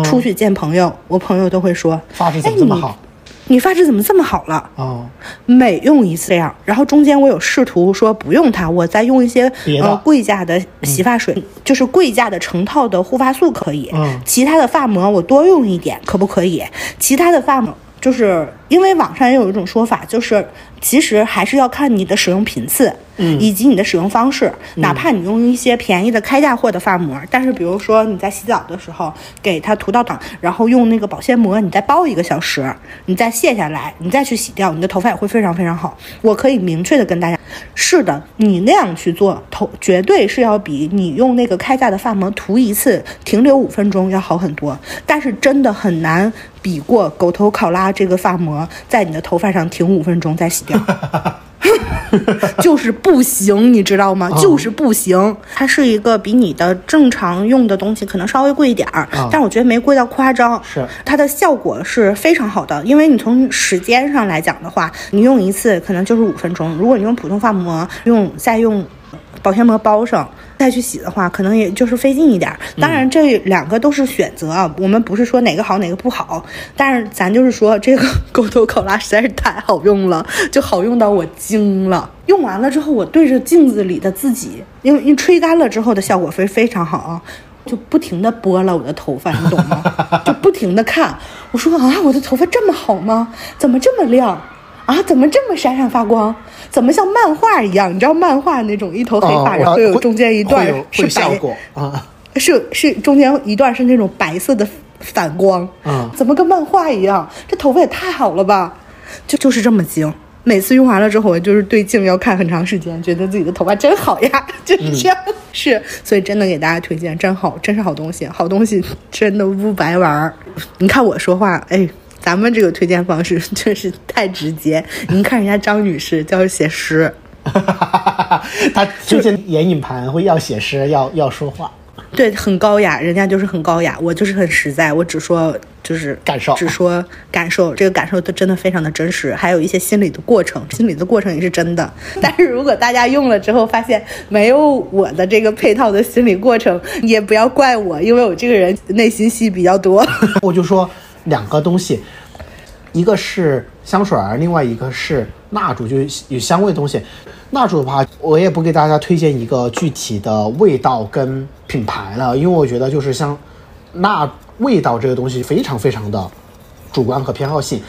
出去见朋友，我朋友都会说：“发质怎么这么好？”你发质怎么这么好了？哦，每用一次这样，然后中间我有试图说不用它，我再用一些呃贵价的洗发水，就是贵价的成套的护发素可以。嗯，其他的发膜我多用一点可不可以？其他的发膜就是因为网上也有一种说法，就是其实还是要看你的使用频次。嗯，以及你的使用方式，哪怕你用一些便宜的开价货的发膜，但是比如说你在洗澡的时候给它涂到档，然后用那个保鲜膜，你再包一个小时，你再卸下来，你再去洗掉，你的头发也会非常非常好。我可以明确的跟大家，是的，你那样去做头，绝对是要比你用那个开价的发膜涂一次停留五分钟要好很多。但是真的很难比过狗头考拉这个发膜在你的头发上停五分钟再洗掉。就是不行，你知道吗？就是不行。它是一个比你的正常用的东西可能稍微贵一点儿，但我觉得没贵到夸张。是它的效果是非常好的，因为你从时间上来讲的话，你用一次可能就是五分钟。如果你用普通发膜，用再用。保鲜膜包上，再去洗的话，可能也就是费劲一点。当然，这两个都是选择啊，我们不是说哪个好哪个不好，但是咱就是说这个狗头考拉实在是太好用了，就好用到我惊了。用完了之后，我对着镜子里的自己，因为一吹干了之后的效果非非常好啊，就不停的拨了我的头发，你懂吗？就不停的看，我说啊，我的头发这么好吗？怎么这么亮？啊，怎么这么闪闪发光？怎么像漫画一样？你知道漫画那种一头黑发，然后有中间一段是白啊，是是中间一段是那种白色的反光啊，怎么跟漫画一样？这头发也太好了吧！就就是这么精。每次用完了之后，我就是对镜要看很长时间，觉得自己的头发真好呀，就是这样。是，所以真的给大家推荐，真好，真是好东西，好东西真的不白玩儿。你看我说话，哎。咱们这个推荐方式 确实太直接。您看人家张女士叫写诗，她推荐眼影盘会要写诗，要要说话，对，很高雅，人家就是很高雅。我就是很实在，我只说就是感受，只说感受，这个感受都真的非常的真实，还有一些心理的过程，心理的过程也是真的。但是如果大家用了之后发现没有我的这个配套的心理过程，也不要怪我，因为我这个人内心戏比较多。我就说。两个东西，一个是香水儿，另外一个是蜡烛，就是有香味的东西。蜡烛的话，我也不给大家推荐一个具体的味道跟品牌了，因为我觉得就是像蜡味道这个东西非常非常的主观和偏好性，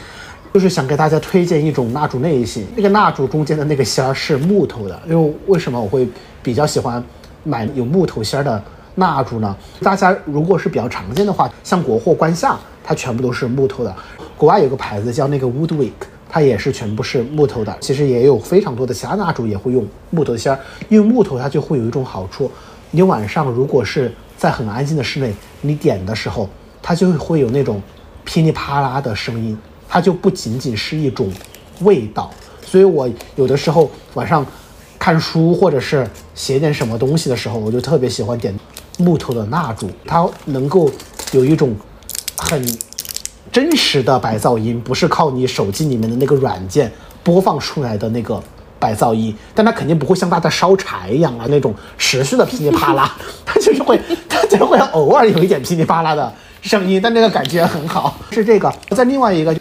就是想给大家推荐一种蜡烛类型。那个蜡烛中间的那个芯儿是木头的，因为为什么我会比较喜欢买有木头芯儿的蜡烛呢？大家如果是比较常见的话，像国货观象。它全部都是木头的，国外有个牌子叫那个 Woodwick，它也是全部是木头的。其实也有非常多的其他蜡烛也会用木头芯儿，因为木头它就会有一种好处，你晚上如果是在很安静的室内，你点的时候，它就会有那种噼里啪啦的声音，它就不仅仅是一种味道。所以我有的时候晚上看书或者是写点什么东西的时候，我就特别喜欢点木头的蜡烛，它能够有一种。很真实的白噪音，不是靠你手机里面的那个软件播放出来的那个白噪音，但它肯定不会像大家烧柴一样啊那种持续的噼里啪啦，它就是会，它就会偶尔有一点噼里啪啦的声音，但那个感觉很好。是这个，在另外一个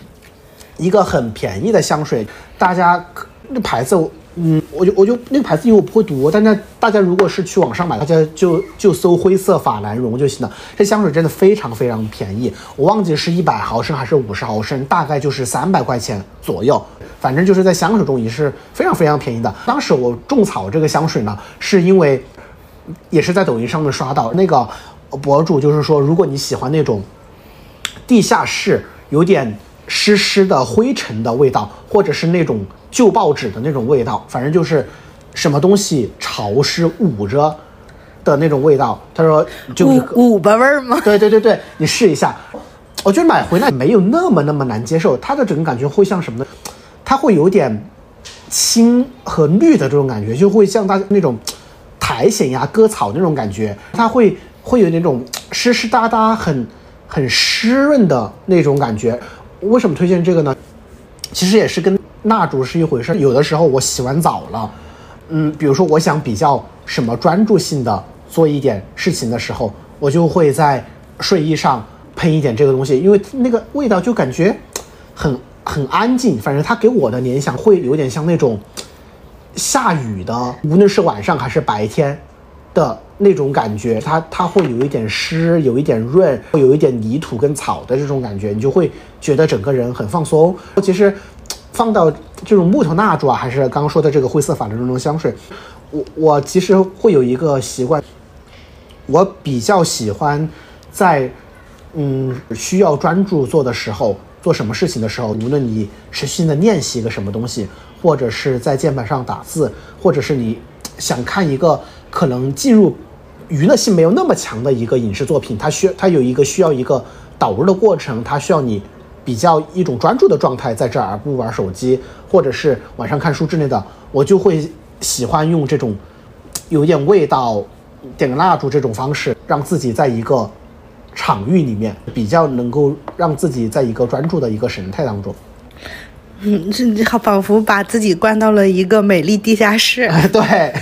一个很便宜的香水，大家那牌子嗯，我就我就那个牌子因为我不会读，但是大家如果是去网上买，大家就就搜灰色法兰绒就行了。这香水真的非常非常便宜，我忘记是一百毫升还是五十毫升，大概就是三百块钱左右。反正就是在香水中也是非常非常便宜的。当时我种草这个香水呢，是因为也是在抖音上面刷到那个博主，就是说如果你喜欢那种地下室有点湿湿的灰尘的味道，或者是那种旧报纸的那种味道，反正就是什么东西潮湿捂着的那种味道。他说就是五五巴味儿吗？对对对对，你试一下。我觉得买回来没有那么那么难接受，它的整个感觉会像什么呢？它会有点青和绿的这种感觉，就会像它那种苔藓呀、割草那种感觉，它会会有那种湿湿哒哒、很很湿润的那种感觉。为什么推荐这个呢？其实也是跟蜡烛是一回事。有的时候我洗完澡了，嗯，比如说我想比较什么专注性的做一点事情的时候，我就会在睡衣上喷一点这个东西，因为那个味道就感觉很很安静。反正它给我的联想会有点像那种下雨的，无论是晚上还是白天的那种感觉。它它会有一点湿，有一点润，会有一点泥土跟草的这种感觉，你就会觉得整个人很放松。其实放到这种木头蜡烛啊，还是刚刚说的这个灰色法的这种香水，我我其实会有一个习惯，我比较喜欢在嗯需要专注做的时候，做什么事情的时候，无论你持续的练习一个什么东西，或者是在键盘上打字，或者是你想看一个可能进入娱乐性没有那么强的一个影视作品，它需它有一个需要一个导入的过程，它需要你比较一种专注的状态在这儿，而不玩手机或者是晚上看书之类的，我就会喜欢用这种有点味道，点个蜡烛这种方式，让自己在一个场域里面比较能够让自己在一个专注的一个神态当中。嗯，这好仿佛把自己关到了一个美丽地下室，对，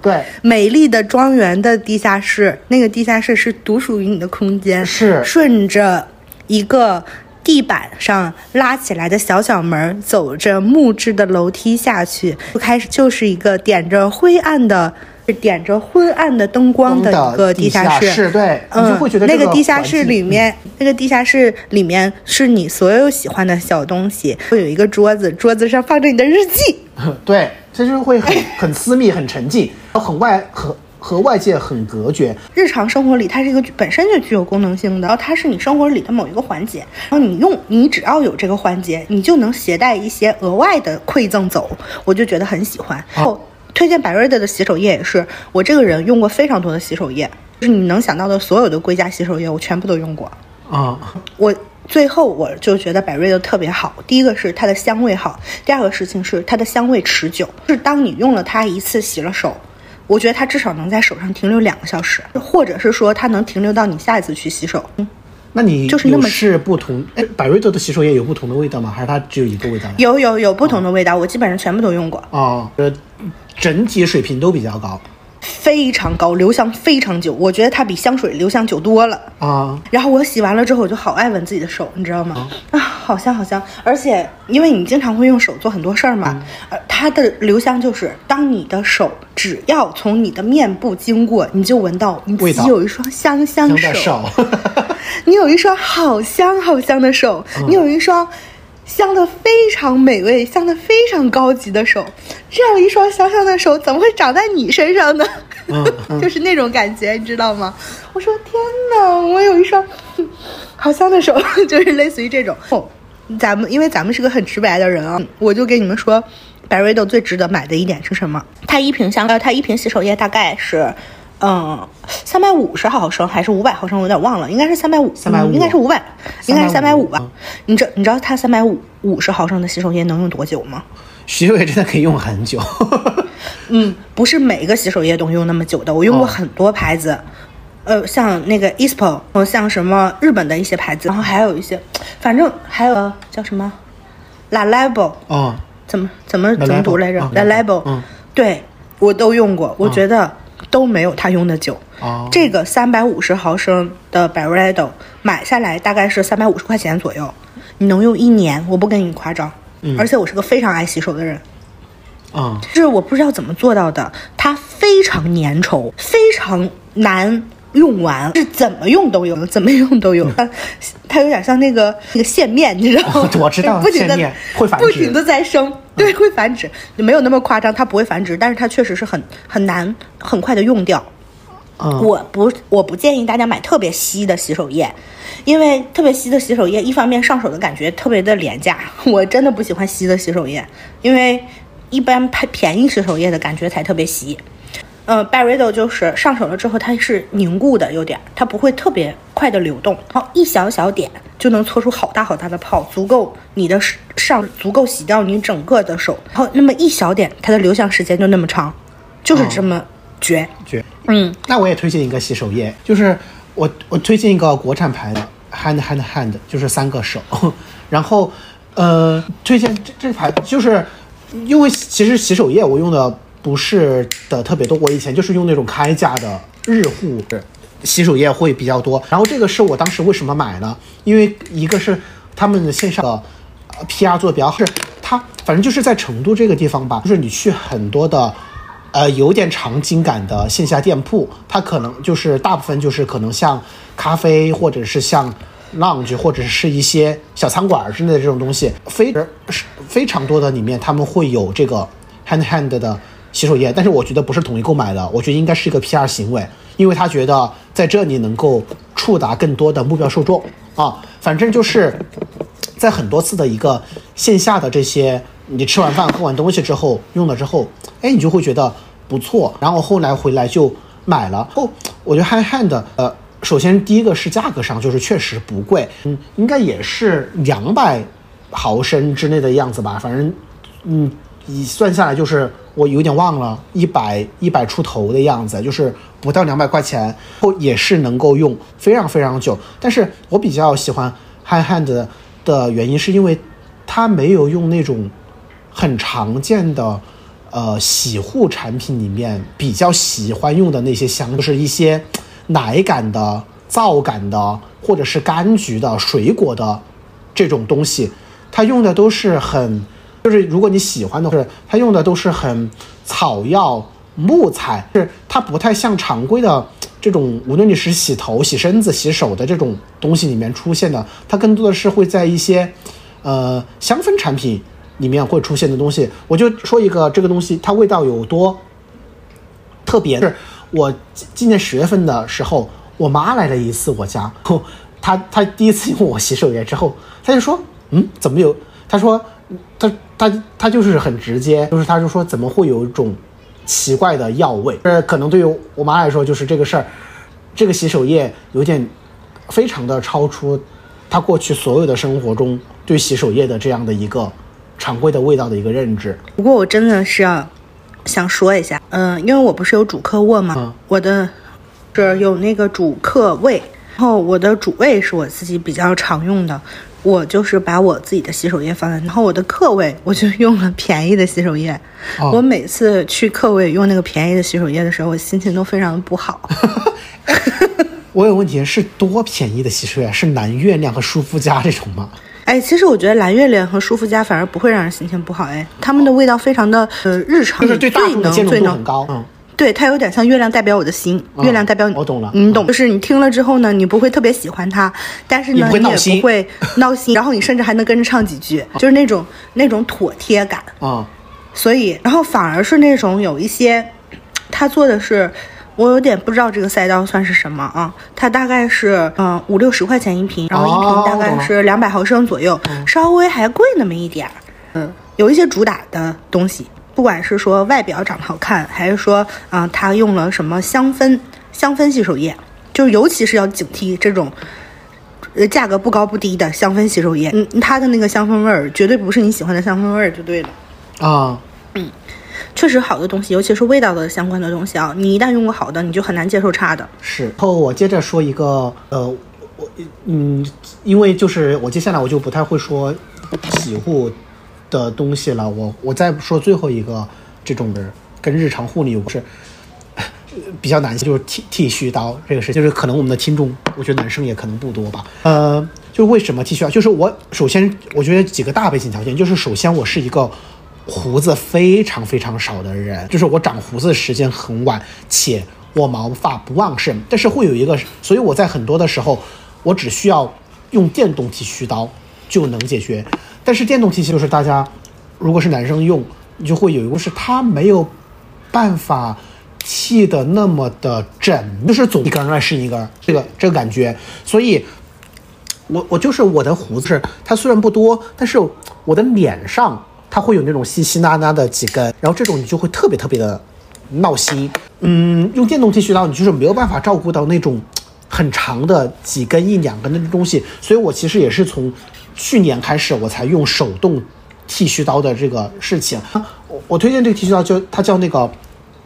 对，美丽的庄园的地下室。那个地下室是独属于你的空间，是顺着一个地板上拉起来的小小门儿，走着木质的楼梯下去，就开始就是一个点着灰暗的。点着昏暗的灯光的一个地下室，对，你就嗯会觉得，那个个地下室里面，那个地下室里面是你所有喜欢的小东西，会有一个桌子，桌子上放着你的日记。嗯 对，这就是会很很私密、很沉静，很外和和外界很隔绝。日常生活里，它是一个本身就具有功能性的，然后它是你生活里的某一个环节，然后你用，你只要有这个环节，你就能携带一些额外的馈赠走，我就觉得很喜欢。然后推荐百瑞德的洗手液也是，我这个人用过非常多的洗手液，就是你能想到的所有的归家洗手液，我全部都用过。啊、我最后我就觉得百瑞德特别好，第一个是它的香味好，第二个事情是它的香味持久，是当你用了它一次洗了手。我觉得它至少能在手上停留两个小时，或者是说它能停留到你下一次去洗手。嗯，那你就是那么是不同？哎，百瑞德的洗手液有不同的味道吗？还是它只有一个味道？有有有不同的味道，我基本上全部都用过，哦，呃，整体水平都比较高非常高，留香非常久。我觉得它比香水留香久多了。啊。然后我洗完了之后，我就好爱闻自己的手，你知道吗？啊，好香好香！而且因为你经常会用手做很多事儿嘛，呃，它的留香就是当你的手只要从你的面部经过，你就闻到你有一双香香香的手，你有一双好香好香的手，你有一双香的非常美味、香的非常高级的手。这样一双香香的手，怎么会长在你身上呢？嗯 就是那种感觉，你知道吗？我说天哪，我有一双哼好香的手，就是类似于这种。哦，咱们因为咱们是个很直白的人啊，我就给你们说，百瑞豆最值得买的一点是什么？它一瓶香，呃，它一瓶洗手液大概是。嗯，三百五十毫升还是五百毫升，我有点忘了，应该是三百五，350嗯应该是五百，应该是三百五吧。嗯？你知你知道它三百五五十毫升的洗手液能用多久吗？洗手液真的可以用很久。嗯，不是每一个洗手液都用那么久的，我用过哦很多牌子，呃，像那个 ISPO，呃像什么日本的一些牌子，然后还有一些，反正还有叫什么？La Label，哦，怎么怎么怎么读来着？啊？La Label，嗯。对我都用过，我觉得都没有他用的久。哦。这个三百五十毫升的 b a r r e d o 买下来大概是三百五十块钱左右，你能用一年，我不跟你夸张。嗯。而且我是个非常爱洗手的人，嗯，是我不知道怎么做到的，它非常粘稠，非常难用完，是怎么用都有，怎么用都有。它它有点像那个那个线面，你知道吗？我知道 不停的不停的在生，对，会繁殖，没有那么夸张，它不会繁殖，但是它确实是很很难很快的用掉。嗯，我不我不建议大家买特别稀的洗手液，因为特别稀的洗手液，一方面上手的感觉特别的廉价，我真的不喜欢稀的洗手液，因为一般便便宜洗手液的感觉才特别稀。呃 b a r r i d o 就是上手了之后它是凝固的，有点它不会特别快的流动，然后一小小点就能搓出好大好大的泡，足够你的上足够洗掉你整个的手，然后那么一小点它的留香时间就那么长，就是这么绝。绝。嗯，那我也推荐一个洗手液，就是我我推荐一个国产牌的 Hand Hand Hand，就是三个手，然后呃推荐这这牌就是因为其实洗手液我用的不是的特别多，我以前就是用那种开价的日护洗手液会比较多，然后这个是我当时为什么买呢？因为一个是他们的线上的呃 PR 做的比较好，是它反正就是在成都这个地方吧，就是你去很多的。呃，有点场景感的线下店铺，它可能就是大部分就是可能像咖啡，或者是像 lounge，或者是一些小餐馆之类的这种东西，非是非常多的里面他们会有这个 hand hand 的洗手液，但是我觉得不是统一购买的，我觉得应该是一个 PR 行为，因为他觉得在这里能够触达更多的目标受众啊，反正就是在很多次的一个线下的这些。你吃完饭喝完东西之后用了之后，哎，你就会觉得不错。然后后来回来就买了。哦，我觉得 Hand Hand 呃，首先第一个是价格上就是确实不贵，嗯，应该也是两百毫升之内的样子吧。反正，嗯，一算下来就是我有点忘了，一百一百出头的样子，就是不到两百块钱，后也是能够用非常非常久。但是我比较喜欢 Hand Hand 的原因是因为它没有用那种。很常见的，呃，洗护产品里面比较喜欢用的那些香，就是一些奶感的、皂感的，或者是柑橘的、水果的这种东西。它用的都是很，就是如果你喜欢的，是它用的都是很草药、木材，是它不太像常规的这种，无论你是洗头、洗身子、洗手的这种东西里面出现的，它更多的是会在一些，呃，香氛产品。里面会出现的东西，我就说一个这个东西它味道有多特别。是我今年十月份的时候，我妈来了一次我家，她她第一次用我洗手液之后，她就说，嗯，怎么有？她说，她她她就是很直接，就是他就说怎么会有一种奇怪的药味？呃，可能对于我妈来说，就是这个事儿，这个洗手液有点非常的超出她过去所有的生活中对洗手液的这样的一个。常规的味道的一个认知。不过我真的是要想说一下，嗯，因为我不是有主客卧吗？我的这有那个主客位，然后我的主位是我自己比较常用的，我就是把我自己的洗手液放在，然后我的客位我就用了便宜的洗手液。我每次去客位用那个便宜的洗手液的时候，我心情都非常的不好。我有问题是多便宜的洗手液？是蓝月亮和舒肤佳这种吗？哎，其实我觉得蓝月亮和舒肤佳反而不会让人心情不好。哎，他们的味道非常的呃日常，就是对大众的接受度很高。嗯，对，它有点像月亮代表我的心，月亮代表你。我懂了，你懂。就是你听了之后呢，你不会特别喜欢它，但是呢，你也不会闹心，然后你甚至还能跟着唱几句，就是那种那种妥帖感啊。所以，然后反而是那种有一些，他做的是。我有点不知道这个赛道算是什么啊？它大概是嗯五六十块钱一瓶，然后一瓶大概是两百毫升左右，稍微还贵那么一点儿。嗯，有一些主打的东西，不管是说外表长得好看，还是说啊他用了什么香氛香氛洗手液，就尤其是要警惕这种呃价格不高不低的香氛洗手液。嗯，它的那个香氛味儿绝对不是你喜欢的香氛味儿就对了。啊，嗯。确实好的东西，尤其是味道的相关的东西啊，你一旦用过好的，你就很难接受差的。是。然后我接着说一个，呃，我嗯，因为就是我接下来我就不太会说洗护的东西了，我我再说最后一个这种的跟日常护理有关是 比较难，就是剃剃须刀这个事，就是可能我们的听众，我觉得男生也可能不多吧。呃，就为什么剃须刀？就是我首先我觉得几个大背景条件，就是首先我是一个。胡子非常非常少的人，就是我长胡子的时间很晚，且我毛发不旺盛，但是会有一个，所以我在很多的时候，我只需要用电动剃须刀就能解决。但是电动剃须就是大家如果是男生用，你就会有一个是它没有办法剃的那么的整，就是总一根来是一根儿，这个这个感觉，所以。我我就是我的胡子是它虽然不多，但是我的脸上它会有那种稀稀拉拉的几根，然后这种你就会特别特别的闹心。嗯，用电动剃须刀你就是没有办法照顾到那种很长的几根一两根的东西，所以我其实也是从去年开始我才用手动剃须刀的这个事情。我我推荐这个剃须刀就它叫那个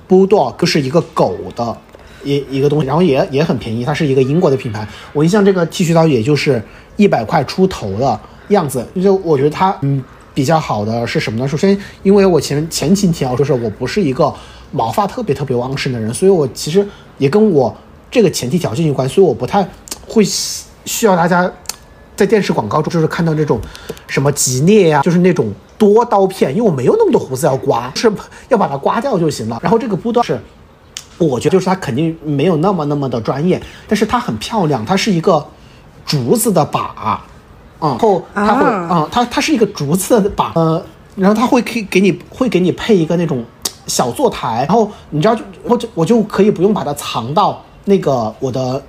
Bulldog，是一个狗的。一一个东西，然后也也很便宜，它是一个英国的品牌。我印象这个剃须刀也就是一百块出头的样子。就我觉得它嗯比较好的是什么呢？首先，因为我前前期提到说是我不是一个毛发特别特别旺盛的人，所以我其实也跟我这个前提条件有关，所以我不太会需要大家在电视广告中就是看到那种什么吉列呀，就是那种多刀片，因为我没有那么多胡子要刮，是要把它刮掉就行了。然后这个布刀是。我觉得就是它肯定没有那么那么的专业，但是它很漂亮，它是一个竹子的把，然后它会啊，它它是一个竹子的把，呃，然后它会可以给你会给你配一个那种小坐台，然后你知道就我就我就可以不用把它藏到那个我的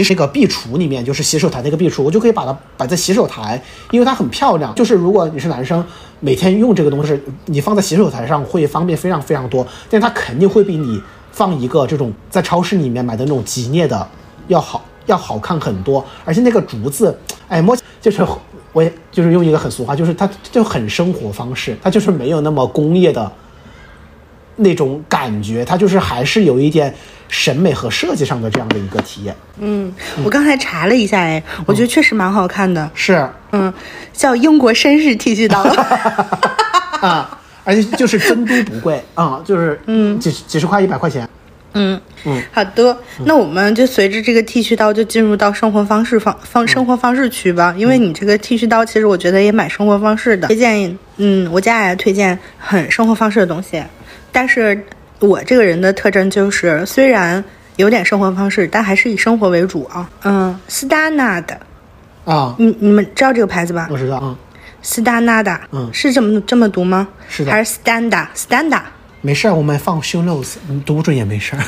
洗那个壁橱里面，就是洗手台那个壁橱，我就可以把它摆在洗手台，因为它很漂亮。就是如果你是男生，每天用这个东西，你放在洗手台上会方便非常非常多，但它肯定会比你。放一个这种在超市里面买的那种吉列的要好要好看很多，而且那个竹子，哎摸就是我也就是用一个很俗话，就是它就很生活方式，它就是没有那么工业的那种感觉，它就是还是有一点审美和设计上的这样的一个体验。嗯，我刚才查了一下，哎，我觉得确实蛮好看的。是，嗯，叫英国绅士剃须刀。啊。而且就是真都不贵。啊，就是嗯。几几十块一百块钱，嗯嗯，好的，那我们就随着这个剃须刀就进入到生活方式方方生活方式区吧，因为你这个剃须刀其实我觉得也蛮生活方式的，推荐嗯我家也推荐很生活方式的东西，但是我这个人的特征就是虽然有点生活方式，但还是以生活为主啊，嗯，斯达纳的啊，你你们知道这个牌子吧？我知道啊。斯达纳达，嗯，是这么这么读吗？是的，还是 standa？standa？没事儿，我们放 show notes，你读不准也没事儿。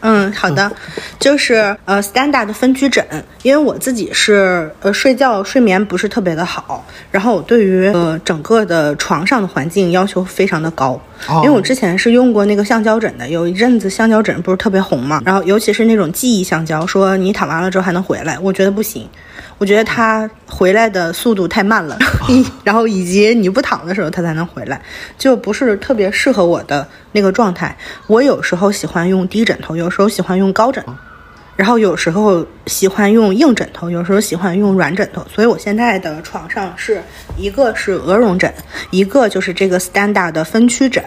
嗯，好的，就是呃，standa 的分区枕，因为我自己是呃睡觉睡眠不是特别的好，然后我对于呃整个的床上的环境要求非常的高，因为我之前是用过那个橡胶枕的，有一阵子橡胶枕不是特别红嘛，然后尤其是那种记忆橡胶，说你躺完了之后还能回来，我觉得不行。我觉得它回来的速度太慢了，然后以及你不躺的时候它才能回来，就不是特别适合我的那个状态。我有时候喜欢用低枕头，有时候喜欢用高枕，然后有时候喜欢用硬枕头，有时候喜欢用软枕头。所以我现在的床上是一个是鹅绒枕，一个就是这个 Standa 的分区枕。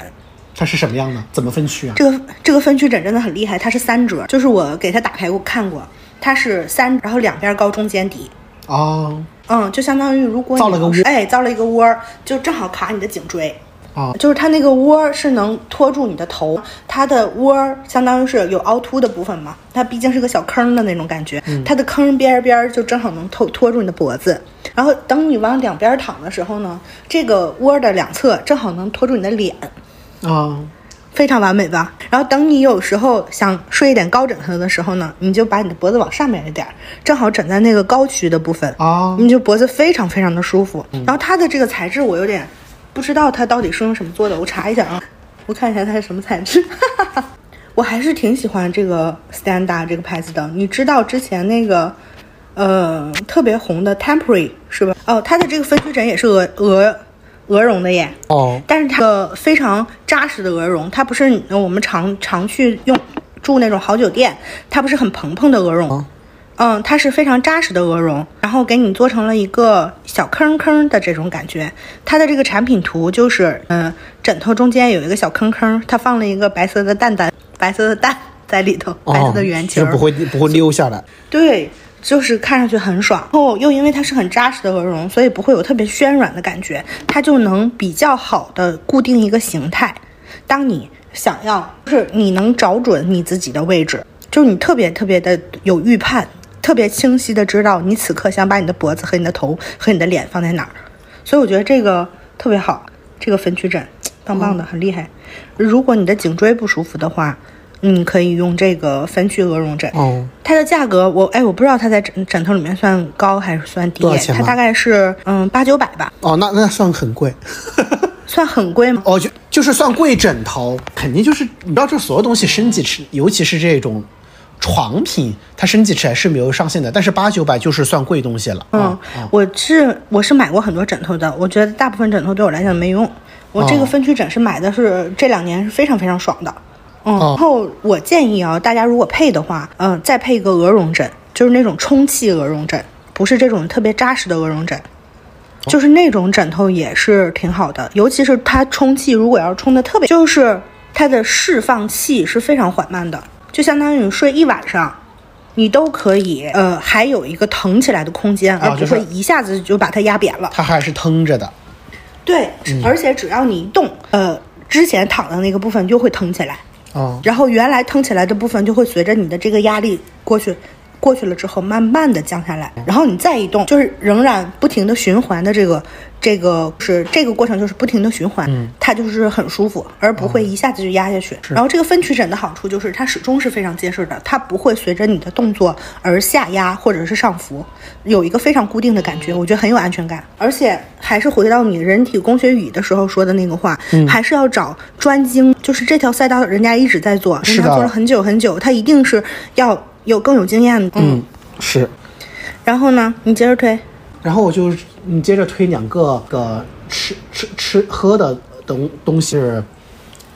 它是什么样的？怎么分区啊？这个这个分区枕真的很厉害，它是三折，就是我给它打开过看过，它是三，然后两边高中间低。哦，嗯，就相当于如果造了个窝，哎，造了一个窝，就正好卡你的颈椎。啊，就是它那个窝是能托住你的头，它的窝相当于是有凹凸的部分嘛，它毕竟是个小坑的那种感觉，它的坑边边就正好能托托住你的脖子。然后等你往两边躺的时候呢，这个窝的两侧正好能托住你的脸。啊。非常完美吧？然后等你有时候想睡一点高枕头的时候呢，你就把你的脖子往上面一点，正好枕在那个高区的部分哦，你就脖子非常非常的舒服。然后它的这个材质我有点不知道它到底是用什么做的，我查一下啊，我看一下它是什么材质。我还是挺喜欢这个 Standa 这个牌子的。你知道之前那个呃特别红的 Temporary 是吧？哦，它的这个分区枕也是鹅鹅。鹅绒的耶，哦，但是它非常扎实的鹅绒，它不是我们常常去用住那种好酒店，它不是很蓬蓬的鹅绒，嗯，它是非常扎实的鹅绒，然后给你做成了一个小坑坑的这种感觉。它的这个产品图就是，嗯，枕头中间有一个小坑坑，它放了一个白色的蛋蛋，白色的蛋在里头，白色的圆球，不会不会溜下来。对。就是看上去很爽，然后又因为它是很扎实的鹅绒，所以不会有特别暄软的感觉，它就能比较好的固定一个形态。当你想要，就是你能找准你自己的位置，就是你特别特别的有预判，特别清晰的知道你此刻想把你的脖子和你的头和你的脸放在哪儿。所以我觉得这个特别好，这个分区枕棒棒的，很厉害。如果你的颈椎不舒服的话，你可以用这个分区鹅绒枕。哦，它的价格我哎，我不知道它在枕枕头里面算高还是算低它大概是嗯八九百吧，哦，那那算很贵。算很贵吗？哦，就就是算贵枕头，肯定就是你知道，这所有东西升级吃，尤其是这种床品，它升级起来是没有上限的。但是八九百就是算贵东西了。嗯啊，我是我是买过很多枕头的，我觉得大部分枕头对我来讲没用。我这个哦分区枕是买的是这两年是非常非常爽的，嗯，哦然后我建议啊，大家如果配的话，嗯、再配一个鹅绒枕，就是那种充气鹅绒枕，不是这种特别扎实的鹅绒枕。就是那种枕头也是挺好的，尤其是它充气，如果要是充的特别，就是它的释放气是非常缓慢的，就相当于你睡一晚上，你都可以，呃，还有一个腾起来的空间，而不啊就是会一下子就把它压扁了。它还是腾着的。对，而且只要你一动，呃，之前躺的那个部分就会腾起来，哦，然后原来腾起来的部分就会随着你的这个压力过去。过去了之后，慢慢的降下来，然后你再一动，就是仍然不停的循环的这个这个是这个过程就是不停的循环，它就是很舒服，而不会一下子就压下去。然后这个分区枕的好处就是它始终是非常结实的，它不会随着你的动作而下压或者是上浮，有一个非常固定的感觉，我觉得很有安全感。而且还是回到你人体工学椅的时候说的那个话，还是要找专精，就是这条赛道人家一直在做，人家做了很久很久，他一定是要有更有经验的。嗯，是。然后呢，你接着推。然后我就你接着推两个个吃吃吃喝的东东西，是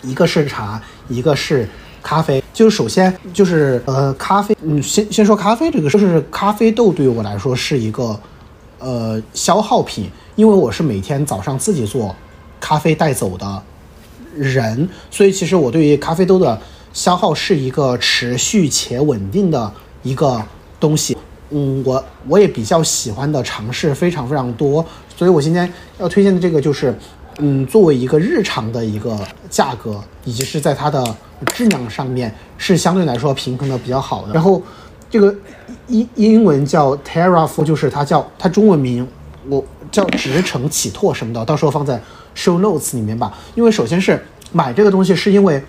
一个是茶，一个是咖啡。就是首先就是呃咖啡，嗯先先说咖啡这个，就是咖啡豆对于我来说是一个呃消耗品，因为我是每天早上自己做咖啡带走的人，所以其实我对于咖啡豆的消耗是一个持续且稳定的一个东西。嗯，我我也比较喜欢的尝试非常非常多，所以我今天要推荐的这个就是，嗯，作为一个日常的一个价格，以及是在它的质量上面是相对来说平衡的比较好的。然后这个英英文叫 Terra f o 就是它叫它中文名我叫直程起拓什么的，到时候放在 show notes 里面吧。因为首先是买这个东西是因为。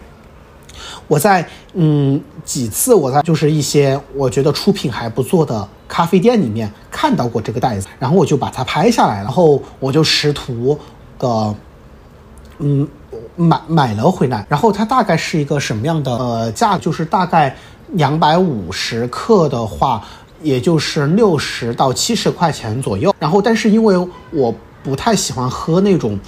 我在嗯几次我在就是一些我觉得出品还不错的咖啡店里面看到过这个袋子，然后我就把它拍下来，然后我就试图的嗯买买了回来，然后它大概是一个什么样的呃价，就是大概两百五十克的话，也就是六十到七十块钱左右。然后但是因为我不太喜欢喝那种。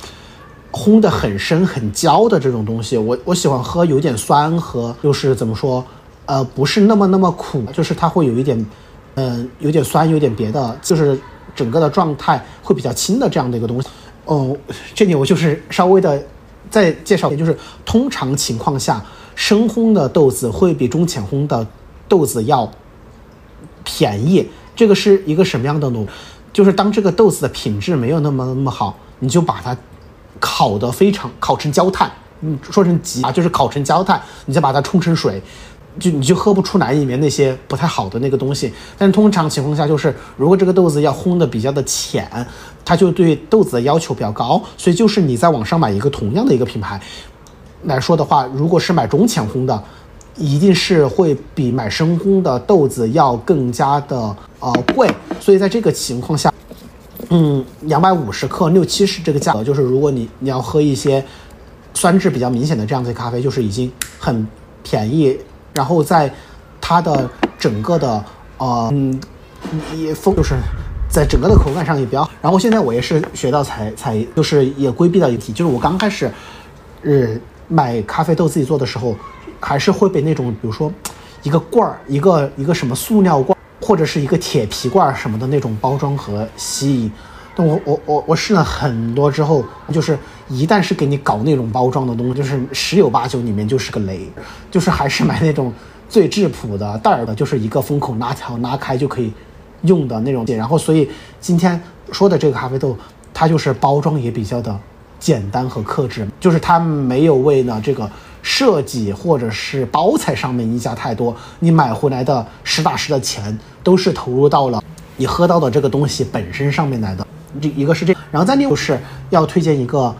烘的很深很焦的这种东西，我我喜欢喝有点酸和就是怎么说，呃，不是那么那么苦，就是它会有一点，嗯、有点酸，有点别的，就是整个的状态会比较轻的这样的一个东西。哦，这里我就是稍微的再介绍一点，就是通常情况下，深烘的豆子会比中浅烘的豆子要便宜。这个是一个什么样的呢？就是当这个豆子的品质没有那么那么好，你就把它烤得非常烤成焦炭，嗯，说成急啊，就是烤成焦炭，你再把它冲成水，就你就喝不出来里面那些不太好的那个东西。但通常情况下，就是如果这个豆子要烘的比较的浅，它就对豆子的要求比较高，所以就是你在网上买一个同样的一个品牌来说的话，如果是买中浅烘的。一定是会比买深烘的豆子要更加的呃贵，所以在这个情况下，嗯，两百五十克六七十这个价格，就是如果你你要喝一些酸质比较明显的这样子咖啡，就是已经很便宜。然后在它的整个的呃嗯也风就是在整个的口感上也比较。然后现在我也是学到才才就是也规避到一题，就是我刚开始呃买咖啡豆自己做的时候，还是会被那种比如说一个罐儿一个一个什么塑料罐。或者是一个铁皮罐什么的那种包装盒吸引。但我我我我试了很多之后，就是一旦是给你搞那种包装的东西，就是十有八九里面就是个雷，就是还是买那种最质朴的袋儿的，就是一个封口拉条拉开就可以用的那种。然后，所以今天说的这个咖啡豆，它就是包装也比较的简单和克制，就是它没有为了这个设计或者是包材上面溢价太多。你买回来的实打实的钱都是投入到了你喝到的这个东西本身上面来的。这一个是这，然后再另就是要推荐一个，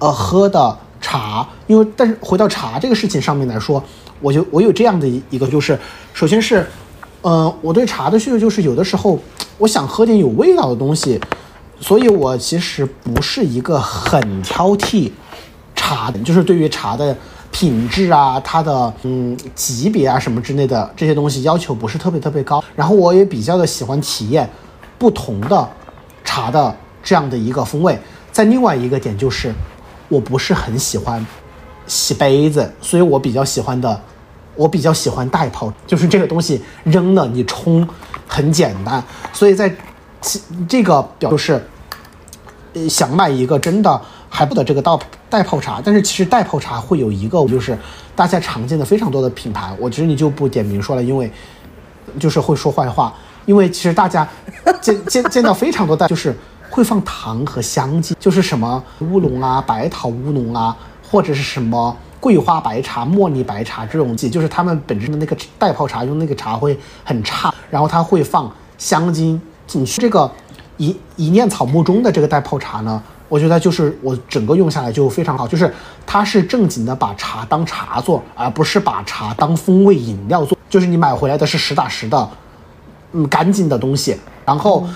呃，喝的茶，因为但是回到茶这个事情上面来说，我就我有这样的一个，就是首先是，呃，我对茶的需求就是有的时候我想喝点有味道的东西，所以我其实不是一个很挑剔茶的，就是对于茶的品质啊，它的嗯级别啊什么之类的这些东西要求不是特别特别高，然后我也比较的喜欢体验不同的。茶的这样的一个风味，在另外一个点就是，我不是很喜欢洗杯子，所以我比较喜欢的，我比较喜欢袋泡，就是这个东西扔了你冲很简单，所以在这个表就是，想买一个真的还不得这个倒袋泡茶，但是其实袋泡茶会有一个就是大家常见的非常多的品牌，我觉得你就不点名说了，因为就是会说坏话。因为其实大家见见见到非常多的，就是会放糖和香精，就是什么乌龙啊、白桃乌龙啊，或者是什么桂花白茶、茉莉白茶这种剂，就是他们本身的那个袋泡茶用那个茶会很差，然后他会放香精进去。这个一一念草木中的这个袋泡茶呢，我觉得就是我整个用下来就非常好，就是它是正经的把茶当茶做，而不是把茶当风味饮料做，就是你买回来的是实打实的。嗯，干净的东西，然后，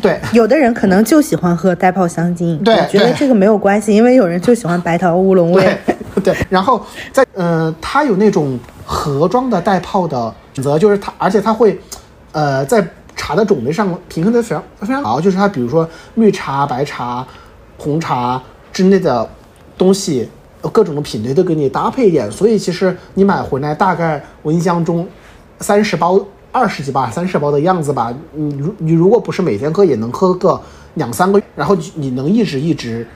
对，有的人可能就喜欢喝带泡香精，对，觉得这个没有关系，因为有人就喜欢白桃乌龙味，对，然后在呃，它有那种盒装的袋泡的选择，就是它，而且它会，呃，在茶的种类上平衡的非常非常好，就是它比如说绿茶、白茶、红茶之类的东西，各种的品类都给你搭配一点，所以其实你买回来大概我印象中三十包。二十几包、三十包的样子吧。你如你如果不是每天喝，也能喝个两三个月。然后你能一直一直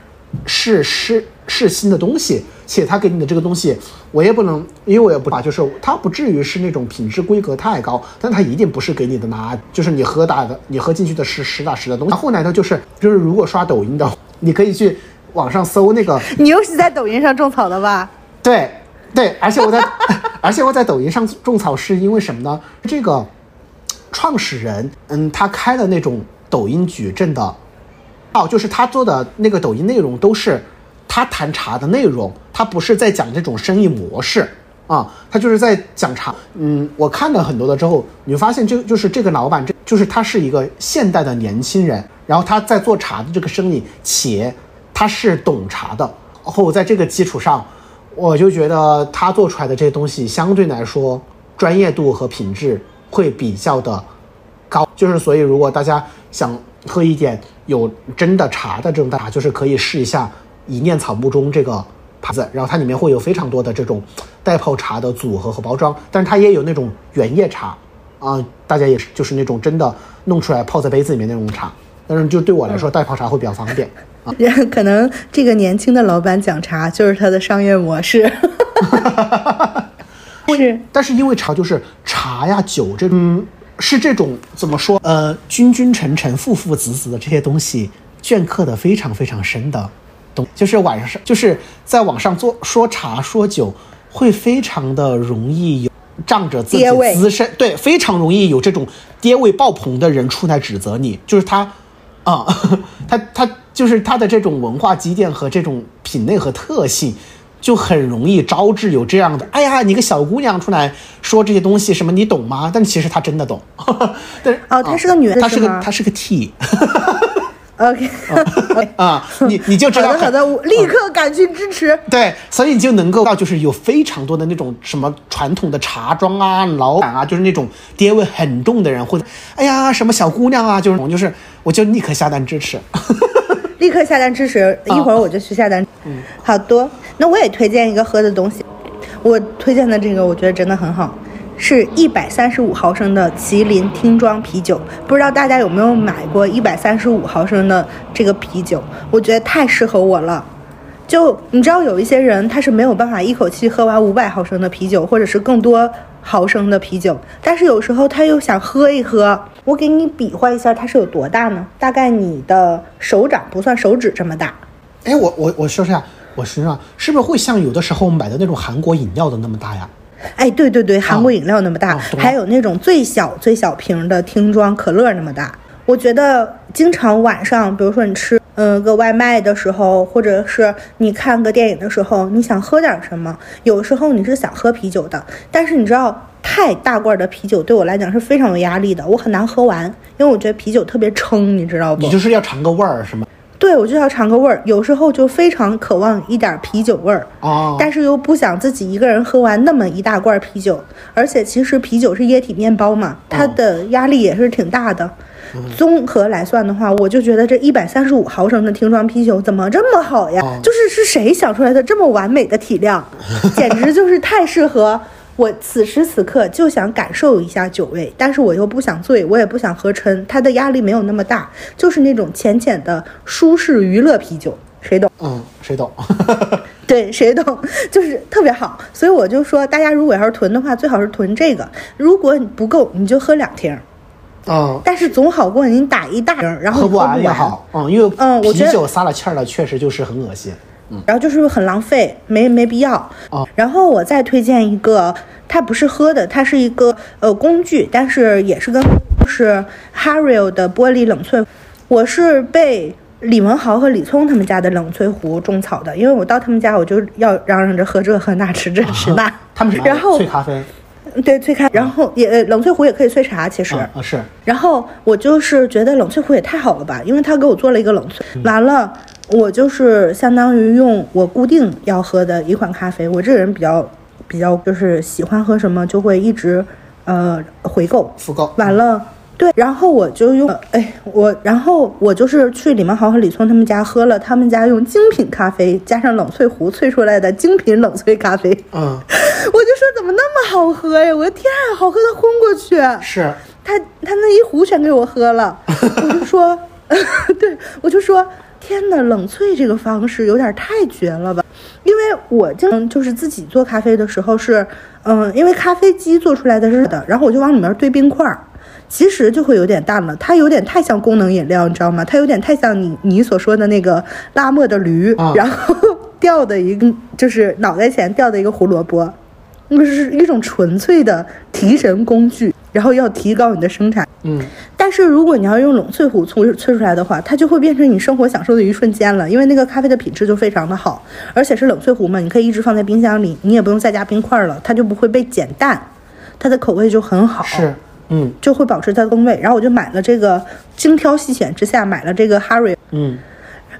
试试试新的东西，且他给你的这个东西，我也不能，因为我也不怕，就是它不至于是那种品质规格太高，但它一定不是给你的拿，就是你喝大的，你喝进去的是实打实的东西。然后呢，就是就是如果刷抖音的，你可以去网上搜那个。你又是在抖音上种草的吧？对。对，而且我在，而且我在抖音上种草是因为什么呢？这个创始人，嗯，他开的那种抖音矩阵的，哦，就是他做的那个抖音内容都是他谈茶的内容，他不是在讲这种生意模式啊，他就是在讲茶。嗯，我看了很多的之后，你会发现，就就是这个老板，这就是他是一个现代的年轻人，然后他在做茶的这个生意，且他是懂茶的，然后在这个基础上。我就觉得他做出来的这些东西相对来说专业度和品质会比较的高，就是所以如果大家想喝一点有真的茶的这种大茶，就是可以试一下一念草木中这个牌子，然后它里面会有非常多的这种袋泡茶的组合和包装，但是它也有那种原叶茶啊，大家也是就是那种真的弄出来泡在杯子里面那种茶，但是就对我来说带泡茶会比较方便。啊可能这个年轻的老板讲茶就是他的商业模式，是。但是因为茶就是茶呀酒这种是这种怎么说呃君君臣臣父父子子的这些东西镌刻的非常非常深的东，就是晚上就是在网上做说茶说酒会非常的容易有仗着自己资深对非常容易有这种爹味爆棚的人出来指责你，就是他啊他 他。就是它的这种文化积淀和这种品类和特性，就很容易招致有这样的。哎呀，你个小姑娘出来说这些东西，什么你懂吗？但其实她真的懂。但是哦，她是个女的，她是个她是个 T。OK。啊，你你就知道。好的好的，我立刻赶去支持。对，所以你就能够到，就是有非常多的那种什么传统的茶庄啊、老板啊，就是那种爹味很重的人，或者哎呀什么小姑娘啊，就是我就是我就立刻下单支持。立刻下单支持，一会儿我就去下单。嗯，好多。那我也推荐一个喝的东西，我推荐的这个我觉得真的很好，是一百三十五毫升的麒麟听装啤酒。不知道大家有没有买过一百三十五毫升的这个啤酒？我觉得太适合我了。就你知道有一些人他是没有办法一口气喝完五百毫升的啤酒，或者是更多毫升的啤酒，但是有时候他又想喝一喝。我给你比划一下，它是有多大呢？大概你的手掌不算手指这么大。哎，我我我说一下，我实际上是不是会像有的时候买的那种韩国饮料的那么大呀？哎，对对对，韩国饮料那么大，还有那种最小最小瓶的听装可乐那么大。我觉得经常晚上，比如说你吃嗯、呃个外卖的时候，或者是你看个电影的时候，你想喝点什么，有时候你是想喝啤酒的，但是你知道。太大罐的啤酒对我来讲是非常有压力的，我很难喝完，因为我觉得啤酒特别撑，你知道不？你就是要尝个味儿是吗？对我就要尝个味儿，有时候就非常渴望一点啤酒味儿。哦，但是又不想自己一个人喝完那么一大罐啤酒，而且其实啤酒是液体面包嘛，它的压力也是挺大的。综合来算的话，我就觉得这一百三十五毫升的听装啤酒怎么这么好呀？哦就是是谁想出来的这么完美的体量，简直就是太适合。我此时此刻就想感受一下酒味，但是我又不想醉，我也不想喝撑，它的压力没有那么大，就是那种浅浅的舒适娱乐啤酒，谁懂？嗯，谁懂？对，谁懂，就是特别好。所以我就说，大家如果要是囤的话，最好是囤这个。如果你不够，你就喝两瓶儿，嗯，但是总好过你打一大瓶儿，然后喝不你完完也好，嗯，因为嗯我觉得啤酒撒了气儿了，确实就是很恶心。然后就是很浪费，没没必要。哦然后我再推荐一个，它不是喝的，它是一个呃工具，但是也是跟是 Harrier 的玻璃冷萃。我是被李文豪和李聪他们家的冷萃壶种草的，因为我到他们家我就要嚷嚷着喝这喝那吃这吃那。他们是然后萃咖啡，对萃咖，然后也呃冷萃壶也可以萃茶，其实。啊啊是，然后我就是觉得冷萃壶也太好了吧，因为他给我做了一个冷萃，完了我就是相当于用我固定要喝的一款咖啡，我这个人比较比较就是喜欢喝什么就会一直呃回购，复购。完了。对，然后我就用，哎，我，然后我就是去李文豪和李聪他们家喝了他们家用精品咖啡加上冷萃壶萃出来的精品冷萃咖啡，嗯，我就说怎么那么好喝呀！我的天啊，好喝的昏过去。是，他他那一壶全给我喝了，我就说，对我就说，天呐，冷萃这个方式有点太绝了吧？因为我经常就是自己做咖啡的时候是，嗯，因为咖啡机做出来的是的，然后我就往里面兑冰块儿。其实就会有点淡了，它有点太像功能饮料，你知道吗？它有点太像你你所说的那个拉磨的驴，啊然后掉的一个就是脑袋前掉的一个胡萝卜，那是一种纯粹的提神工具，然后要提高你的生产。嗯，但是如果你要用冷萃壶萃萃出来的话，它就会变成你生活享受的一瞬间了，因为那个咖啡的品质就非常的好，而且是冷萃壶嘛，你可以一直放在冰箱里，你也不用再加冰块了，它就不会被减淡，它的口味就很好。是，嗯就会保持它的风味。然后我就买了这个，精挑细选之下买了这个 Harry，嗯，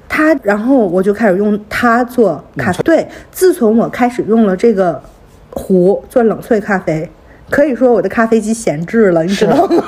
它，然后我就开始用它做咖啡。对，自从我开始用了这个壶做冷萃咖啡，可以说我的咖啡机闲置了，你知道吗？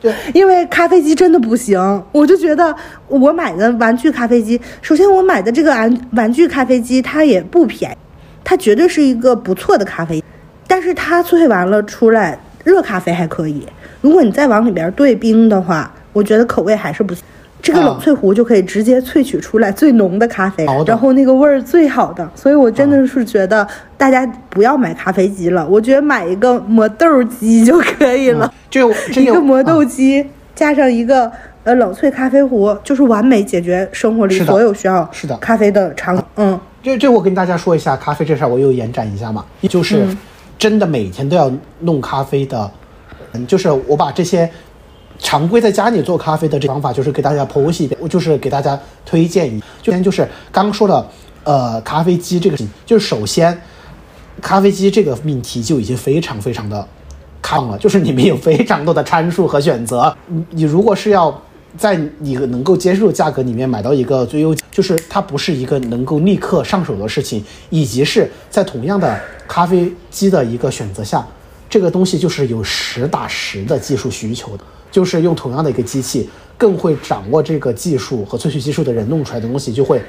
对，因为咖啡机真的不行，我就觉得我买的玩具咖啡机，首先我买的这个玩玩具咖啡机它也不便宜，它绝对是一个不错的咖啡，但是它萃完了出来热咖啡还可以，如果你再往里边兑冰的话，我觉得口味还是不行。这个啊。冷萃壶就可以直接萃取出来最浓的咖啡然后那个味儿最好的，所以我真的是觉得大家不要买咖啡机了，我觉得买一个磨豆机就可以了。就一个磨豆啊机、加上一个呃冷萃咖啡壶，就是完美解决生活里所有需要是的。咖啡的场景。嗯，这这我跟大家说一下咖啡这事儿，我又延展一下嘛，就是嗯。真的每天都要弄咖啡的，嗯，就是我把这些常规在家里做咖啡的这方法，就是给大家剖析一遍，我就是给大家推荐一，就先就是刚说的，呃，咖啡机这个，就是首先咖啡机这个命题就已经非常非常的抗了，就是里面有非常多的参数和选择。你你如果是要在你能够接受的价格里面买到一个最优，就是它不是一个能够立刻上手的事情，以及是在同样的咖啡机的一个选择下，这个东西就是有实打实的技术需求的，就是用同样的一个机器，更会掌握这个技术和萃取技术的人弄出来的东西就会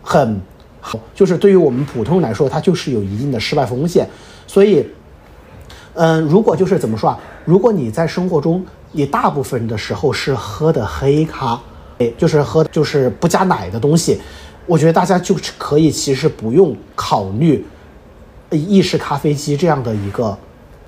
很好，就是对于我们普通人来说，它就是有一定的失败风险，所以。嗯，如果就是怎么说啊？如果你在生活中，你大部分的时候是喝的黑咖，就是喝就是不加奶的东西，我觉得大家就是可以其实不用考虑意式咖啡机这样的一个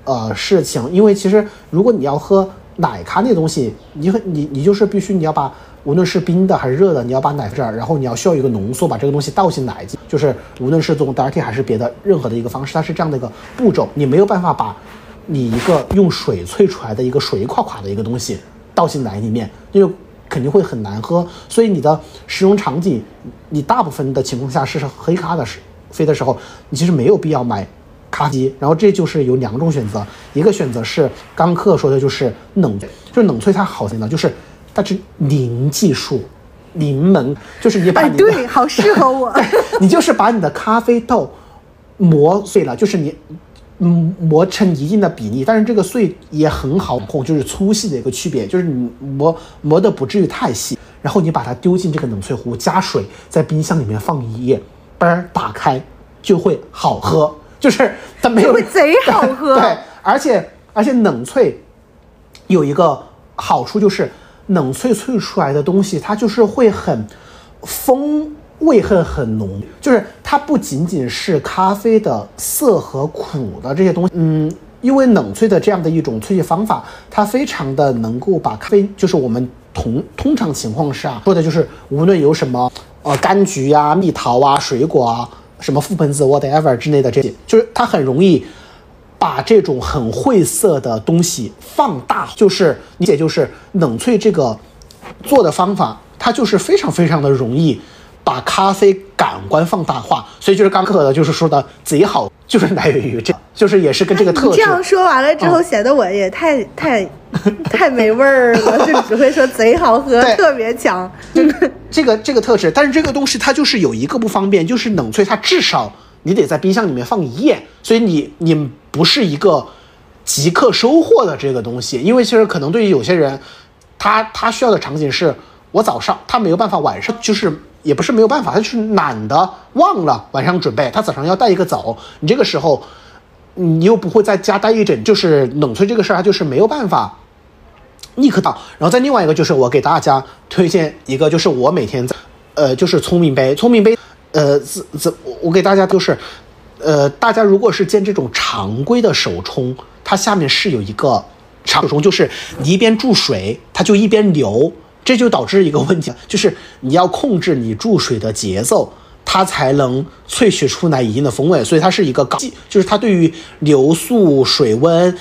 呃事情，因为其实如果你要喝奶咖那东西，你你你就是必须你要把无论是冰的还是热的，你要把奶这儿，然后你要需要一个浓缩，把这个东西倒进奶，就是无论是用 dirty 还是别的任何的一个方式，它是这样的一个步骤，你没有办法把你一个用水萃出来的一个水垮垮的一个东西倒进奶里面，因为肯定会很难喝。所以你的使用场景，你大部分的情况下是黑咖的时飞的时候，你其实没有必要买咖机。然后这就是有两种选择，一个选择是刚克说的，就是冷，就是冷萃它好在哪，就是它是零技术。零门就是你把哎，你的、对，好适合我。你就是把你的咖啡豆磨碎了，就是你嗯磨成一定的比例，但是这个碎也很好控，就是粗细的一个区别，就是你磨磨的不至于太细，然后你把它丢进这个冷萃壶，加水，在冰箱里面放一夜，嘣儿打开就会好喝，就是它没有贼好喝对，而且而且冷萃有一个好处就是冷萃萃出来的东西，它就是会很风味很很浓，就是它不仅仅是咖啡的涩和苦的这些东西，嗯，因为冷萃的这样的一种萃取方法，它非常的能够把咖啡，就是我们通通常情况下说的就是无论有什么呃柑橘啊、蜜桃啊、水果啊、什么覆盆子 whatever 之类的这些，就是它很容易。把这种很晦涩的东西放大，就是理解就是冷萃这个做的方法，它就是非常非常的容易把咖啡感官放大化，所以就是刚克的就是说的贼好，就是来源于这，就是也是跟这个特质。你这样说完了之后，嗯显得我也太太太没味儿了，就只会说贼好喝，特别强。这个这个特质，但是这个东西它就是有一个不方便，就是冷萃它至少你得在冰箱里面放一夜，所以你你不是一个即刻收获的这个东西，因为其实可能对于有些人，他他需要的场景是我早上他没有办法晚上就是。也不是没有办法，他就是懒得忘了晚上准备，他早上要带一个走，你这个时候你又不会在家待一整，就是冷萃这个事儿，它就是没有办法立刻到。然后再另外一个就是我给大家推荐一个，就是我每天在，呃，就是聪明杯，聪明杯，呃，怎怎我给大家就是，呃，大家如果是见这种常规的手冲，它下面是有一个手冲，就是你一边注水，它就一边流，这就导致一个问题，就是你要控制你注水的节奏。它才能萃取出来一定的风味，所以它是一个高，就是它对于流速、水温，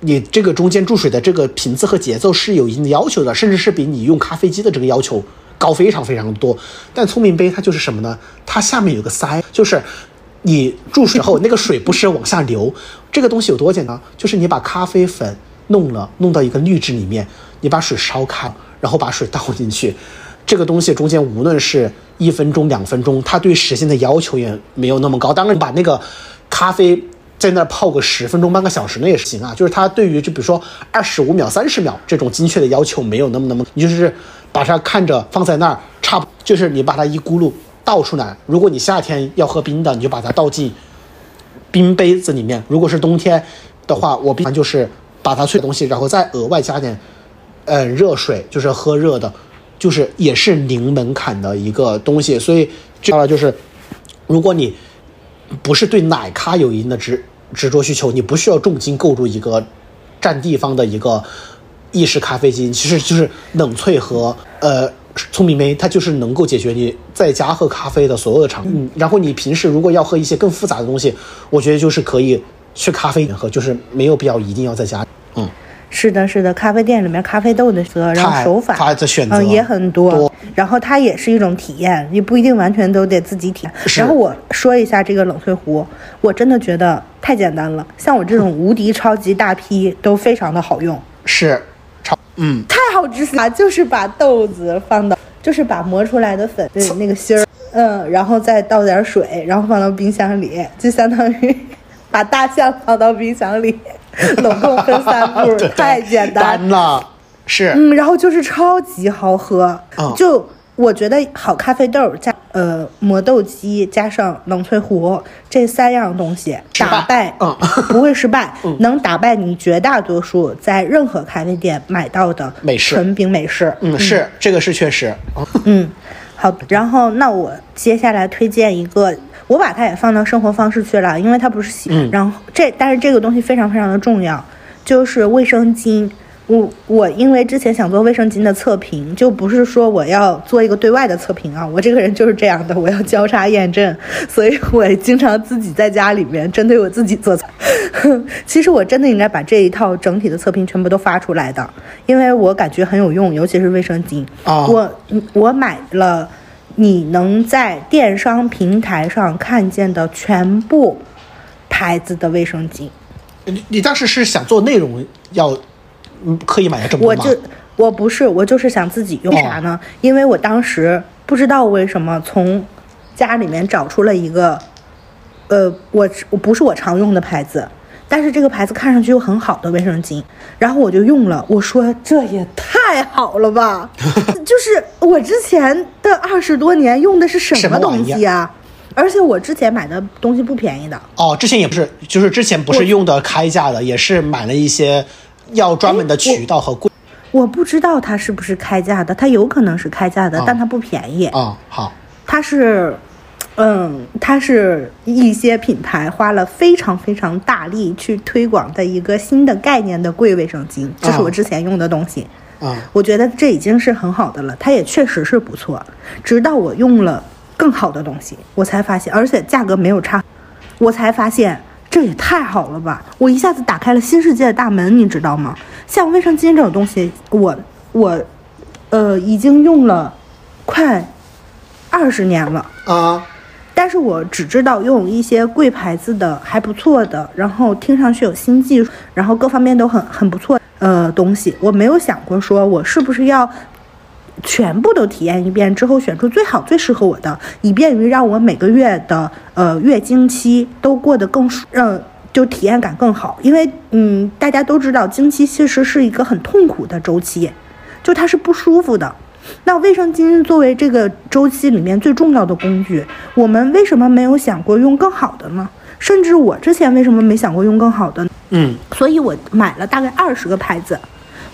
你这个中间注水的这个频次和节奏是有一定的要求的，甚至是比你用咖啡机的这个要求高非常非常多。但聪明杯它就是什么呢？它下面有个塞，就是你注水后那个水不是往下流，这个东西有多简单？就是你把咖啡粉弄了，弄到一个滤纸里面，你把水烧开，然后把水倒进去。这个东西中间无论是一分钟、两分钟，它对时间的要求也没有那么高。当然，把那个咖啡在那泡个十分钟、半个小时那也行啊。就是它对于就比如说二十五秒、三十秒这种精确的要求没有那么那么，你就是把它看着放在那儿，差不就是你把它一咕噜倒出来。如果你夏天要喝冰的，你就把它倒进冰杯子里面；如果是冬天的话，我冰就是把它萃东西，然后再额外加点呃热水，就是喝热的。就是也是零门槛的一个东西，所以这了就是，如果你不是对奶咖有一定的执执着需求，你不需要重金购入一个占地方的一个意式咖啡机，其实就是冷萃和呃聪明杯，它就是能够解决你在家喝咖啡的所有的场景。然后你平时如果要喝一些更复杂的东西，我觉得就是可以去咖啡店喝，就是没有必要一定要在家。嗯。是的，是的，咖啡店里面咖啡豆的择，然后手法，它的选择嗯也很多，多。然后它也是一种体验，也不一定完全都得自己体验。然后我说一下这个冷萃壶，我真的觉得太简单了，像我这种无敌超级大批都非常的好用，是，超嗯，太好执行了，就是把豆子放到，就是把磨出来的粉对那个芯儿，嗯，然后再倒点水，然后放到冰箱里，就相当于把大象放到冰箱里，冷冻分三步，太简单。单了，是。嗯，然后就是超级好喝，嗯。就我觉得好咖啡豆加呃磨豆机加上冷萃壶这三样东西打败，嗯。不会失败，能打败你绝大多数在任何咖啡店买到的美式。纯冰美式。嗯，是这个是确实，嗯，好，然后那我接下来推荐一个，我把它也放到生活方式去了，因为它不是洗，嗯然后这但是这个东西非常非常的重要，就是卫生巾。我我因为之前想做卫生巾的测评，就不是说我要做一个对外的测评啊，我这个人就是这样的，我要交叉验证，所以我经常自己在家里面针对我自己做。其实我真的应该把这一套整体的测评全部都发出来的，因为我感觉很有用，尤其是卫生巾。啊我我买了你能在电商平台上看见的全部牌子的卫生巾。你你当时是想做内容要嗯刻意买的这么多吗？我就我不是，我就是想自己用啥呢？因为我当时不知道为什么从家里面找出了一个，呃，我我不是我常用的牌子，但是这个牌子看上去又很好的卫生巾，然后我就用了，我说这也太好了吧！就是我之前的二十多年用的是什么东西啊？而且我之前买的东西不便宜的，哦，之前也不是，就是之前不是用的开价的，也是买了一些要专门的渠道和柜我不知道它是不是开价的，它有可能是开价的，哦但它不便宜。啊、好，它是，嗯，它是一些品牌花了非常非常大力去推广的一个新的概念的贵卫生巾，这是我之前用的东西。啊我觉得这已经是很好的了，它也确实是不错。直到我用了更好的东西，我才发现，而且价格没有差，我才发现这也太好了吧！我一下子打开了新世界的大门，你知道吗？像卫生巾这种东西，我我呃已经用了快二十年了。啊、但是我只知道用一些贵牌子的还不错的，然后听上去有新技术，然后各方面都很很不错呃东西。我没有想过说我是不是要全部都体验一遍之后选出最好最适合我的，以便于让我每个月的呃月经期都过得更舒让。就体验感更好，因为嗯，大家都知道经期其实是一个很痛苦的周期，就它是不舒服的。那卫生巾作为这个周期里面最重要的工具，我们为什么没有想过用更好的呢？甚至我之前为什么没想过用更好的呢？嗯，所以我买了大概二十个牌子，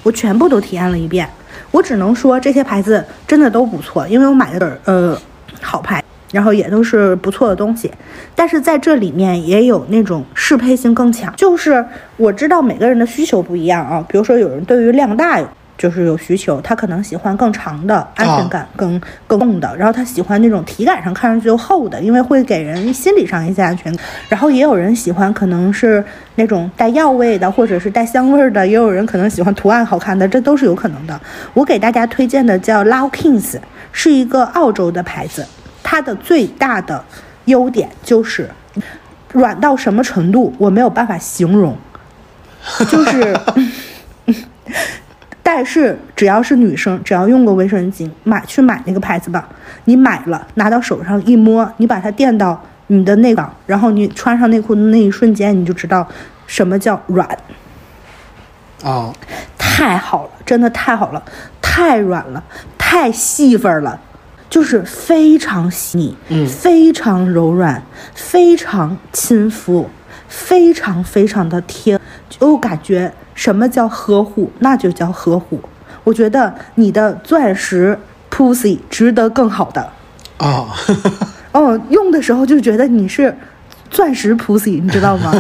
我全部都体验了一遍。我只能说这些牌子真的都不错，因为我买的是呃好牌，然后也都是不错的东西。但是在这里面也有那种适配性更强，就是我知道每个人的需求不一样啊。比如说有人对于量大有就是有需求，他可能喜欢更长的安全感更更重的，然后他喜欢那种体感上看上去又厚的，因为会给人心理上一些安全感。然后也有人喜欢可能是那种带药味的，或者是带香味儿的，也有人可能喜欢图案好看的，这都是有可能的。我给大家推荐的叫 Laukins，是一个澳洲的牌子，它的最大的优点就是软到什么程度，我没有办法形容，就是。但是只要是女生，只要用过卫生巾，买去买那个牌子吧。你买了，拿到手上一摸，你把它垫到你的内脏，然后你穿上内裤的那一瞬间，你就知道什么叫软，啊、太好了，真的太好了，太软了，太细缝儿了，就是非常细腻，嗯非常柔软，非常亲肤，非常非常的贴，就感觉什么叫呵护，那就叫呵护。我觉得你的钻石 pussy 值得更好的，啊，哦，用的时候就觉得你是钻石 pussy，你知道吗？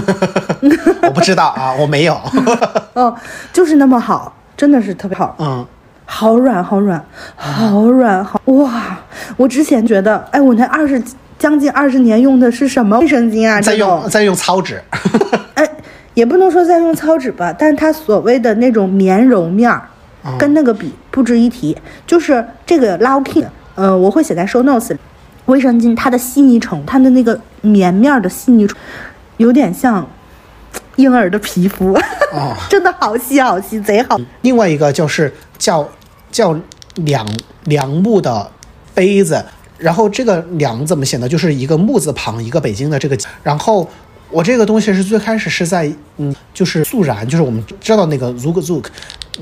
我不知道啊，我没有，哦，就是那么好，真的是特别好。嗯，好软，好软，好软，好哇！我之前觉得，哎，我那二十将近二十年用的是什么卫生巾啊？在，用在用草纸，哎，也不能说在用糙纸吧，但是它所谓的那种棉柔面儿，嗯跟那个比不值一提。就是这个 Laukin，呃，我会写在 show notes 里。卫生巾它的细腻程度，它的那个棉面儿的细腻程度，有点像婴儿的皮肤，哦 真的好细好细，贼好。另外一个就是叫叫两梁木的杯子，然后这个梁怎么写呢？就是一个木字旁，一个北京的这个。然后我这个东西是最开始是在嗯，就是素然，就是我们知道那个 Zug Zug，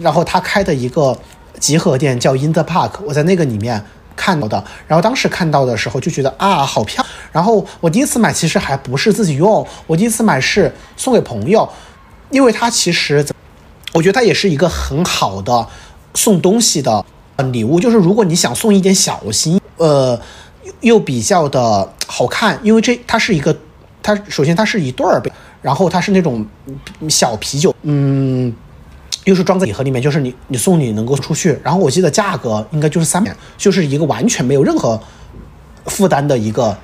然后他开的一个集合店叫 In the Park，我在那个里面看。到的。然后当时看到的时候就觉得啊，好漂。然后我第一次买其实还不是自己用，我第一次买是送给朋友，因为它其实，我觉得它也是一个很好的送东西的礼物。就是如果你想送一点小心，呃，又比较的好看，因为这它是一个，它首先它是一对儿，然后它是那种小啤酒，嗯。又是装在礼盒里面，就是你你送你能够出去，然后我记得价格应该就是三百，就是一个完全没有任何负担的一个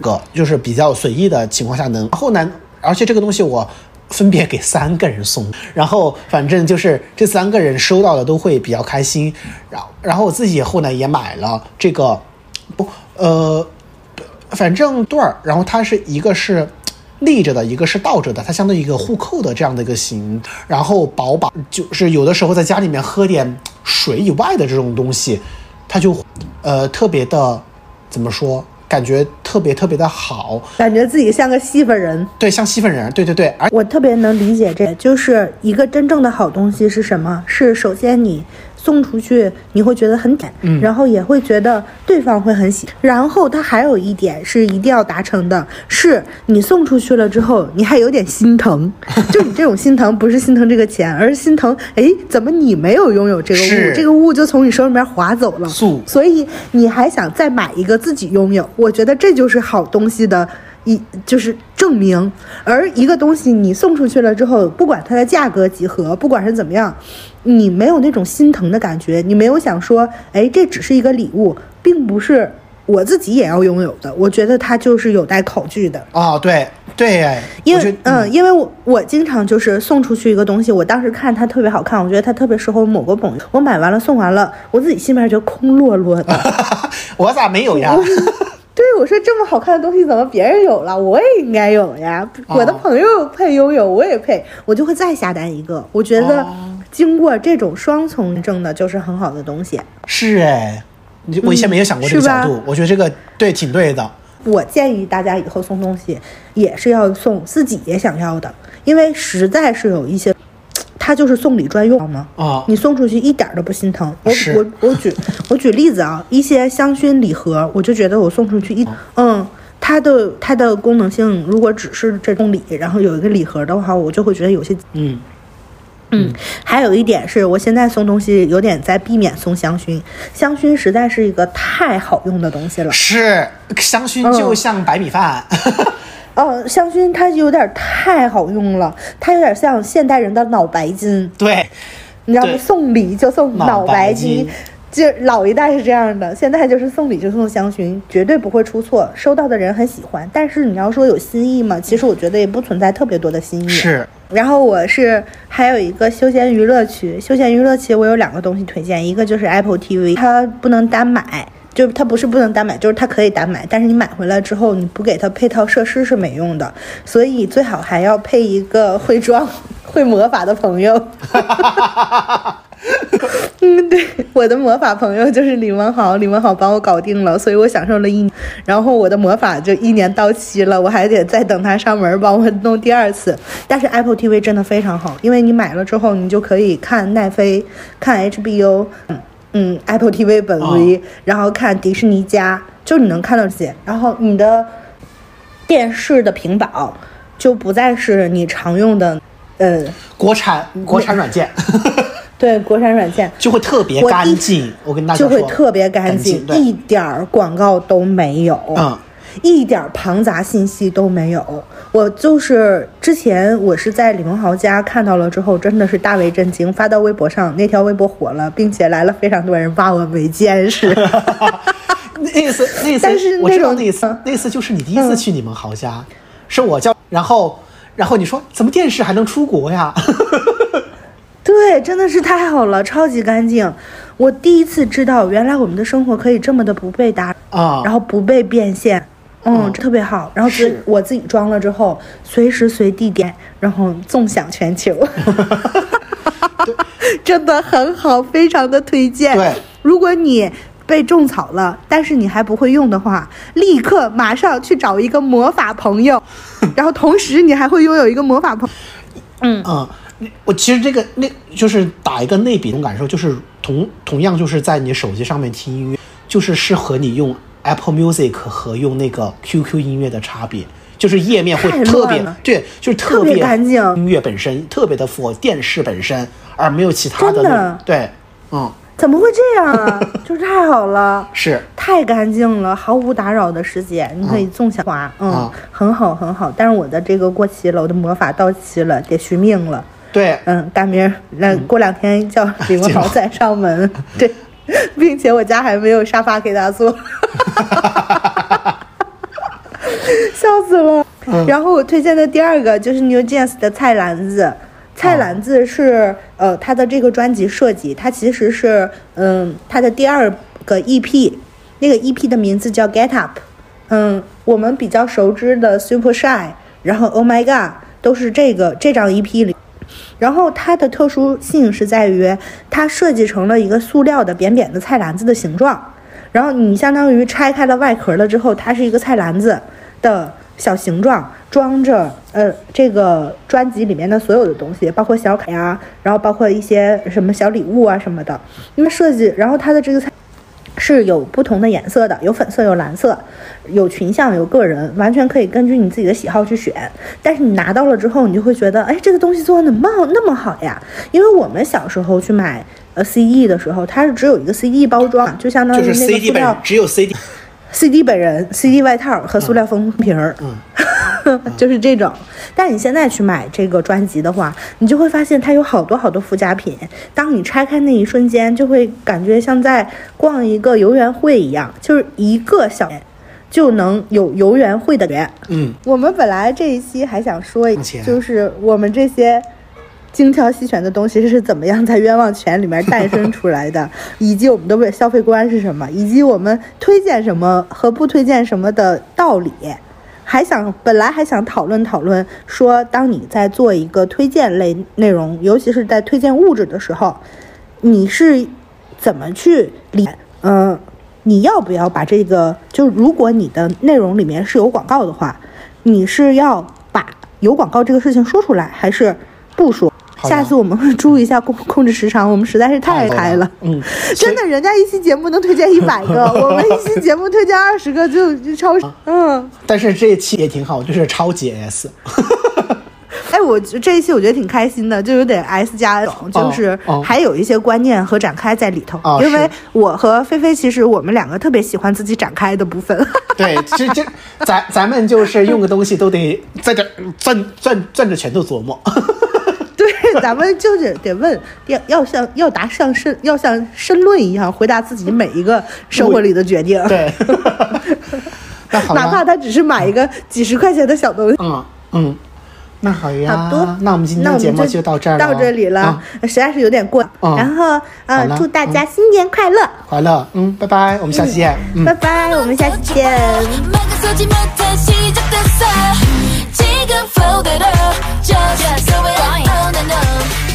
个，就是比较随意的情况下能。然后呢，而且这个东西我分别给三个人送，然后反正就是这三个人收到的都会比较开心。然后然后我自己后呢也买了这个，不呃，反正对儿，然后它是一个是。立着的一个是倒着的，它相当于一个互扣的这样的一个形，然后薄薄，就是有的时候在家里面喝点水以外的这种东西，它就呃特别的怎么说，感觉特别特别的好，感觉自己像个戏粉人，对，像戏粉人，对对对，而我特别能理解这，就是一个真正的好东西是什么？是首先你。送出去你会觉得很甜，然后也会觉得对方会很喜。然后他还有一点是一定要达成的，是你送出去了之后，你还有点心疼。就你这种心疼，不是心疼这个钱，而是心疼，哎，怎么你没有拥有这个物，这个物就从你手里面划走了。所以你还想再买一个自己拥有，我觉得这就是好东西的。一就是证明，而一个东西你送出去了之后，不管它的价格几何，不管是怎么样，你没有那种心疼的感觉，你没有想说，哎，这只是一个礼物，并不是我自己也要拥有的。我觉得它就是有待考据的。哦，对对，因为嗯，因为我我经常就是送出去一个东西，我当时看它特别好看，我觉得它特别适合某个朋友，我买完了送完了，我自己心里面就空落落的。我咋没有呀？对，我说这么好看的东西怎么别人有了，我也应该有呀？我的朋友配拥有，我也配，我就会再下单一个。我觉得经过这种双重证的，就是很好的东西。是哎，我以前没有想过这个角度，我觉得这个对挺对的。我建议大家以后送东西也是要送自己也想要的，因为实在是有一些。它就是送礼专用吗？啊，你送出去一点都不心疼。我我我举我举例子啊，一些香薰礼盒，我就觉得我送出去一嗯，它的它的功能性如果只是这种礼，然后有一个礼盒的话，我就会觉得有些嗯嗯。还有一点是我现在送东西有点在避免送香薰，香薰实在是一个太好用的东西了。是香薰就像白米饭。呃，香薰它有点太好用了，它有点像现代人的脑白金。对，你知道吗？送礼就送脑白金，就老一代是这样的，现在就是送礼就送香薰，绝对不会出错，收到的人很喜欢。但是你要说有新意嘛？其实我觉得也不存在特别多的新意。是。然后我是还有一个休闲娱乐区，休闲娱乐区我有两个东西推荐，一个就是 Apple TV，它不能单买。就它不是不能单买，就是它可以单买，但是你买回来之后，你不给它配套设施是没用的，所以最好还要配一个会装、会魔法的朋友。嗯，对，我的魔法朋友就是李文豪，李文豪帮我搞定了，所以我享受了一年，然后我的魔法就一年到期了，我还得再等他上门帮我弄第二次。但是 Apple TV 真的非常好，因为你买了之后，你就可以看奈飞、看 HBO，嗯。嗯，Apple TV 本 V，然后看迪士尼家，就你能看到这些。然后你的电视的屏保就不再是你常用的，呃，国产国产软件。对，国产软件就会特别干净。我跟大家说，就会特别干净，一点广告都没有。嗯。一点庞杂信息都没有，我就是之前我是在李文豪家看到了之后，真的是大为震惊，发到微博上，那条微博火了，并且来了非常多人挖我为见识。那次那次，但是我知道那次那次就是你第一次去李文豪家，是我叫，然后然后你说怎么电视还能出国呀？对，真的是太好了，超级干净。我第一次知道，原来我们的生活可以这么的不被打啊，然后不被变现。嗯，特别好。然后自我自己装了之后，随时随地点，然后纵享全球，真的很好，非常的推荐。对，如果你被种草了，但是你还不会用的话，立刻马上去找一个魔法朋友，然后同时你还会拥有一个魔法朋。嗯嗯，我其实这个那就是打一个类比，种感受就是同同样就是在你手机上面听音乐。就是适合你用 Apple Music 和用那个 QQ 音乐的差别，就是页面会特别对，就是特特别干净音乐本身特别的符合电视本身，而没有其他的真的对，嗯，怎么会这样啊？就是太好了。是太干净了，毫无打扰的世界，你可以纵享花，嗯，啊很好很好。但是我的这个过期了，我的魔法到期了，得续命了。对，嗯，大明儿，那过两天叫 李文豪再上门，对，并且我家还没有沙发给他坐，笑死了。然后我推荐的第二个就是 New Jeans 的菜篮子。菜篮子是呃，他的这个专辑设计，它其实是嗯，他的第二个 EP，那个 EP 的名字叫 Get Up，嗯，我们比较熟知的 Super Shy，然后 Oh My God 都是这个这张 EP 里。然后它的特殊性是在于，它设计成了一个塑料的扁扁的菜篮子的形状，然后你相当于拆开了外壳了之后，它是一个菜篮子的小形状，装着呃这个专辑里面的所有的东西，包括小卡呀，然后包括一些什么小礼物啊什么的。因为设计，然后它的这个菜。是有不同的颜色的，有粉色，有蓝色，有群像，有个人，完全可以根据你自己的喜好去选。但是你拿到了之后，你就会觉得，哎，这个东西做的怎么那么好呀？因为我们小时候去买呃 CD 的时候，它是只有一个 CD 包装，就相当于就是那个塑料本只有 CD，CD 本人、CD 外套和塑料封瓶儿，嗯，就是这种。但你现在去买这个专辑的话，你就会发现它有好多好多附加品。当你拆开那一瞬间，就会感觉像在逛一个游园会一样，就是一个小就能有游园会的人。嗯，我们本来这一期还想说一，就是我们这些精挑细选的东西是怎么样在冤枉钱里面诞生出来的，以及我们的消费观是什么，以及我们推荐什么和不推荐什么的道理。还想本来还想讨论讨论，说当你在做一个推荐类内容，尤其是在推荐物质的时候，你是怎么去理？嗯、你要不要把这个？就如果你的内容里面是有广告的话，你是要把有广告这个事情说出来，还是不说？下次我们会注意一下控控制时长，我们实在是太嗨了。嗯，真的，人家一期节目能推荐一百个，我们一期节目推荐二十个就就超嗯。但是这一期也挺好，就是超级 S，哎，我这一期我觉得挺开心的，就有点 S 加 S，就是哦还有一些观念和展开在里头。哦因为我和菲菲其实我们两个特别喜欢自己展开的部分。对，这这咱咱们就是用个东西都得在这攥攥攥着拳头琢磨。咱们就是得问，要要像要答像申要像申论一样回答自己每一个生活里的决定。对，哪怕他只是买一个几十块钱的小东西。嗯嗯。那好呀，好那我们今天的节目就到这儿了，到这里了，实在是有点过。嗯、然后，嗯，祝大家新年快乐，快、乐，嗯，拜拜，我们下期见，拜拜，我们下期见。 지금 folded up Just, Just so it on and on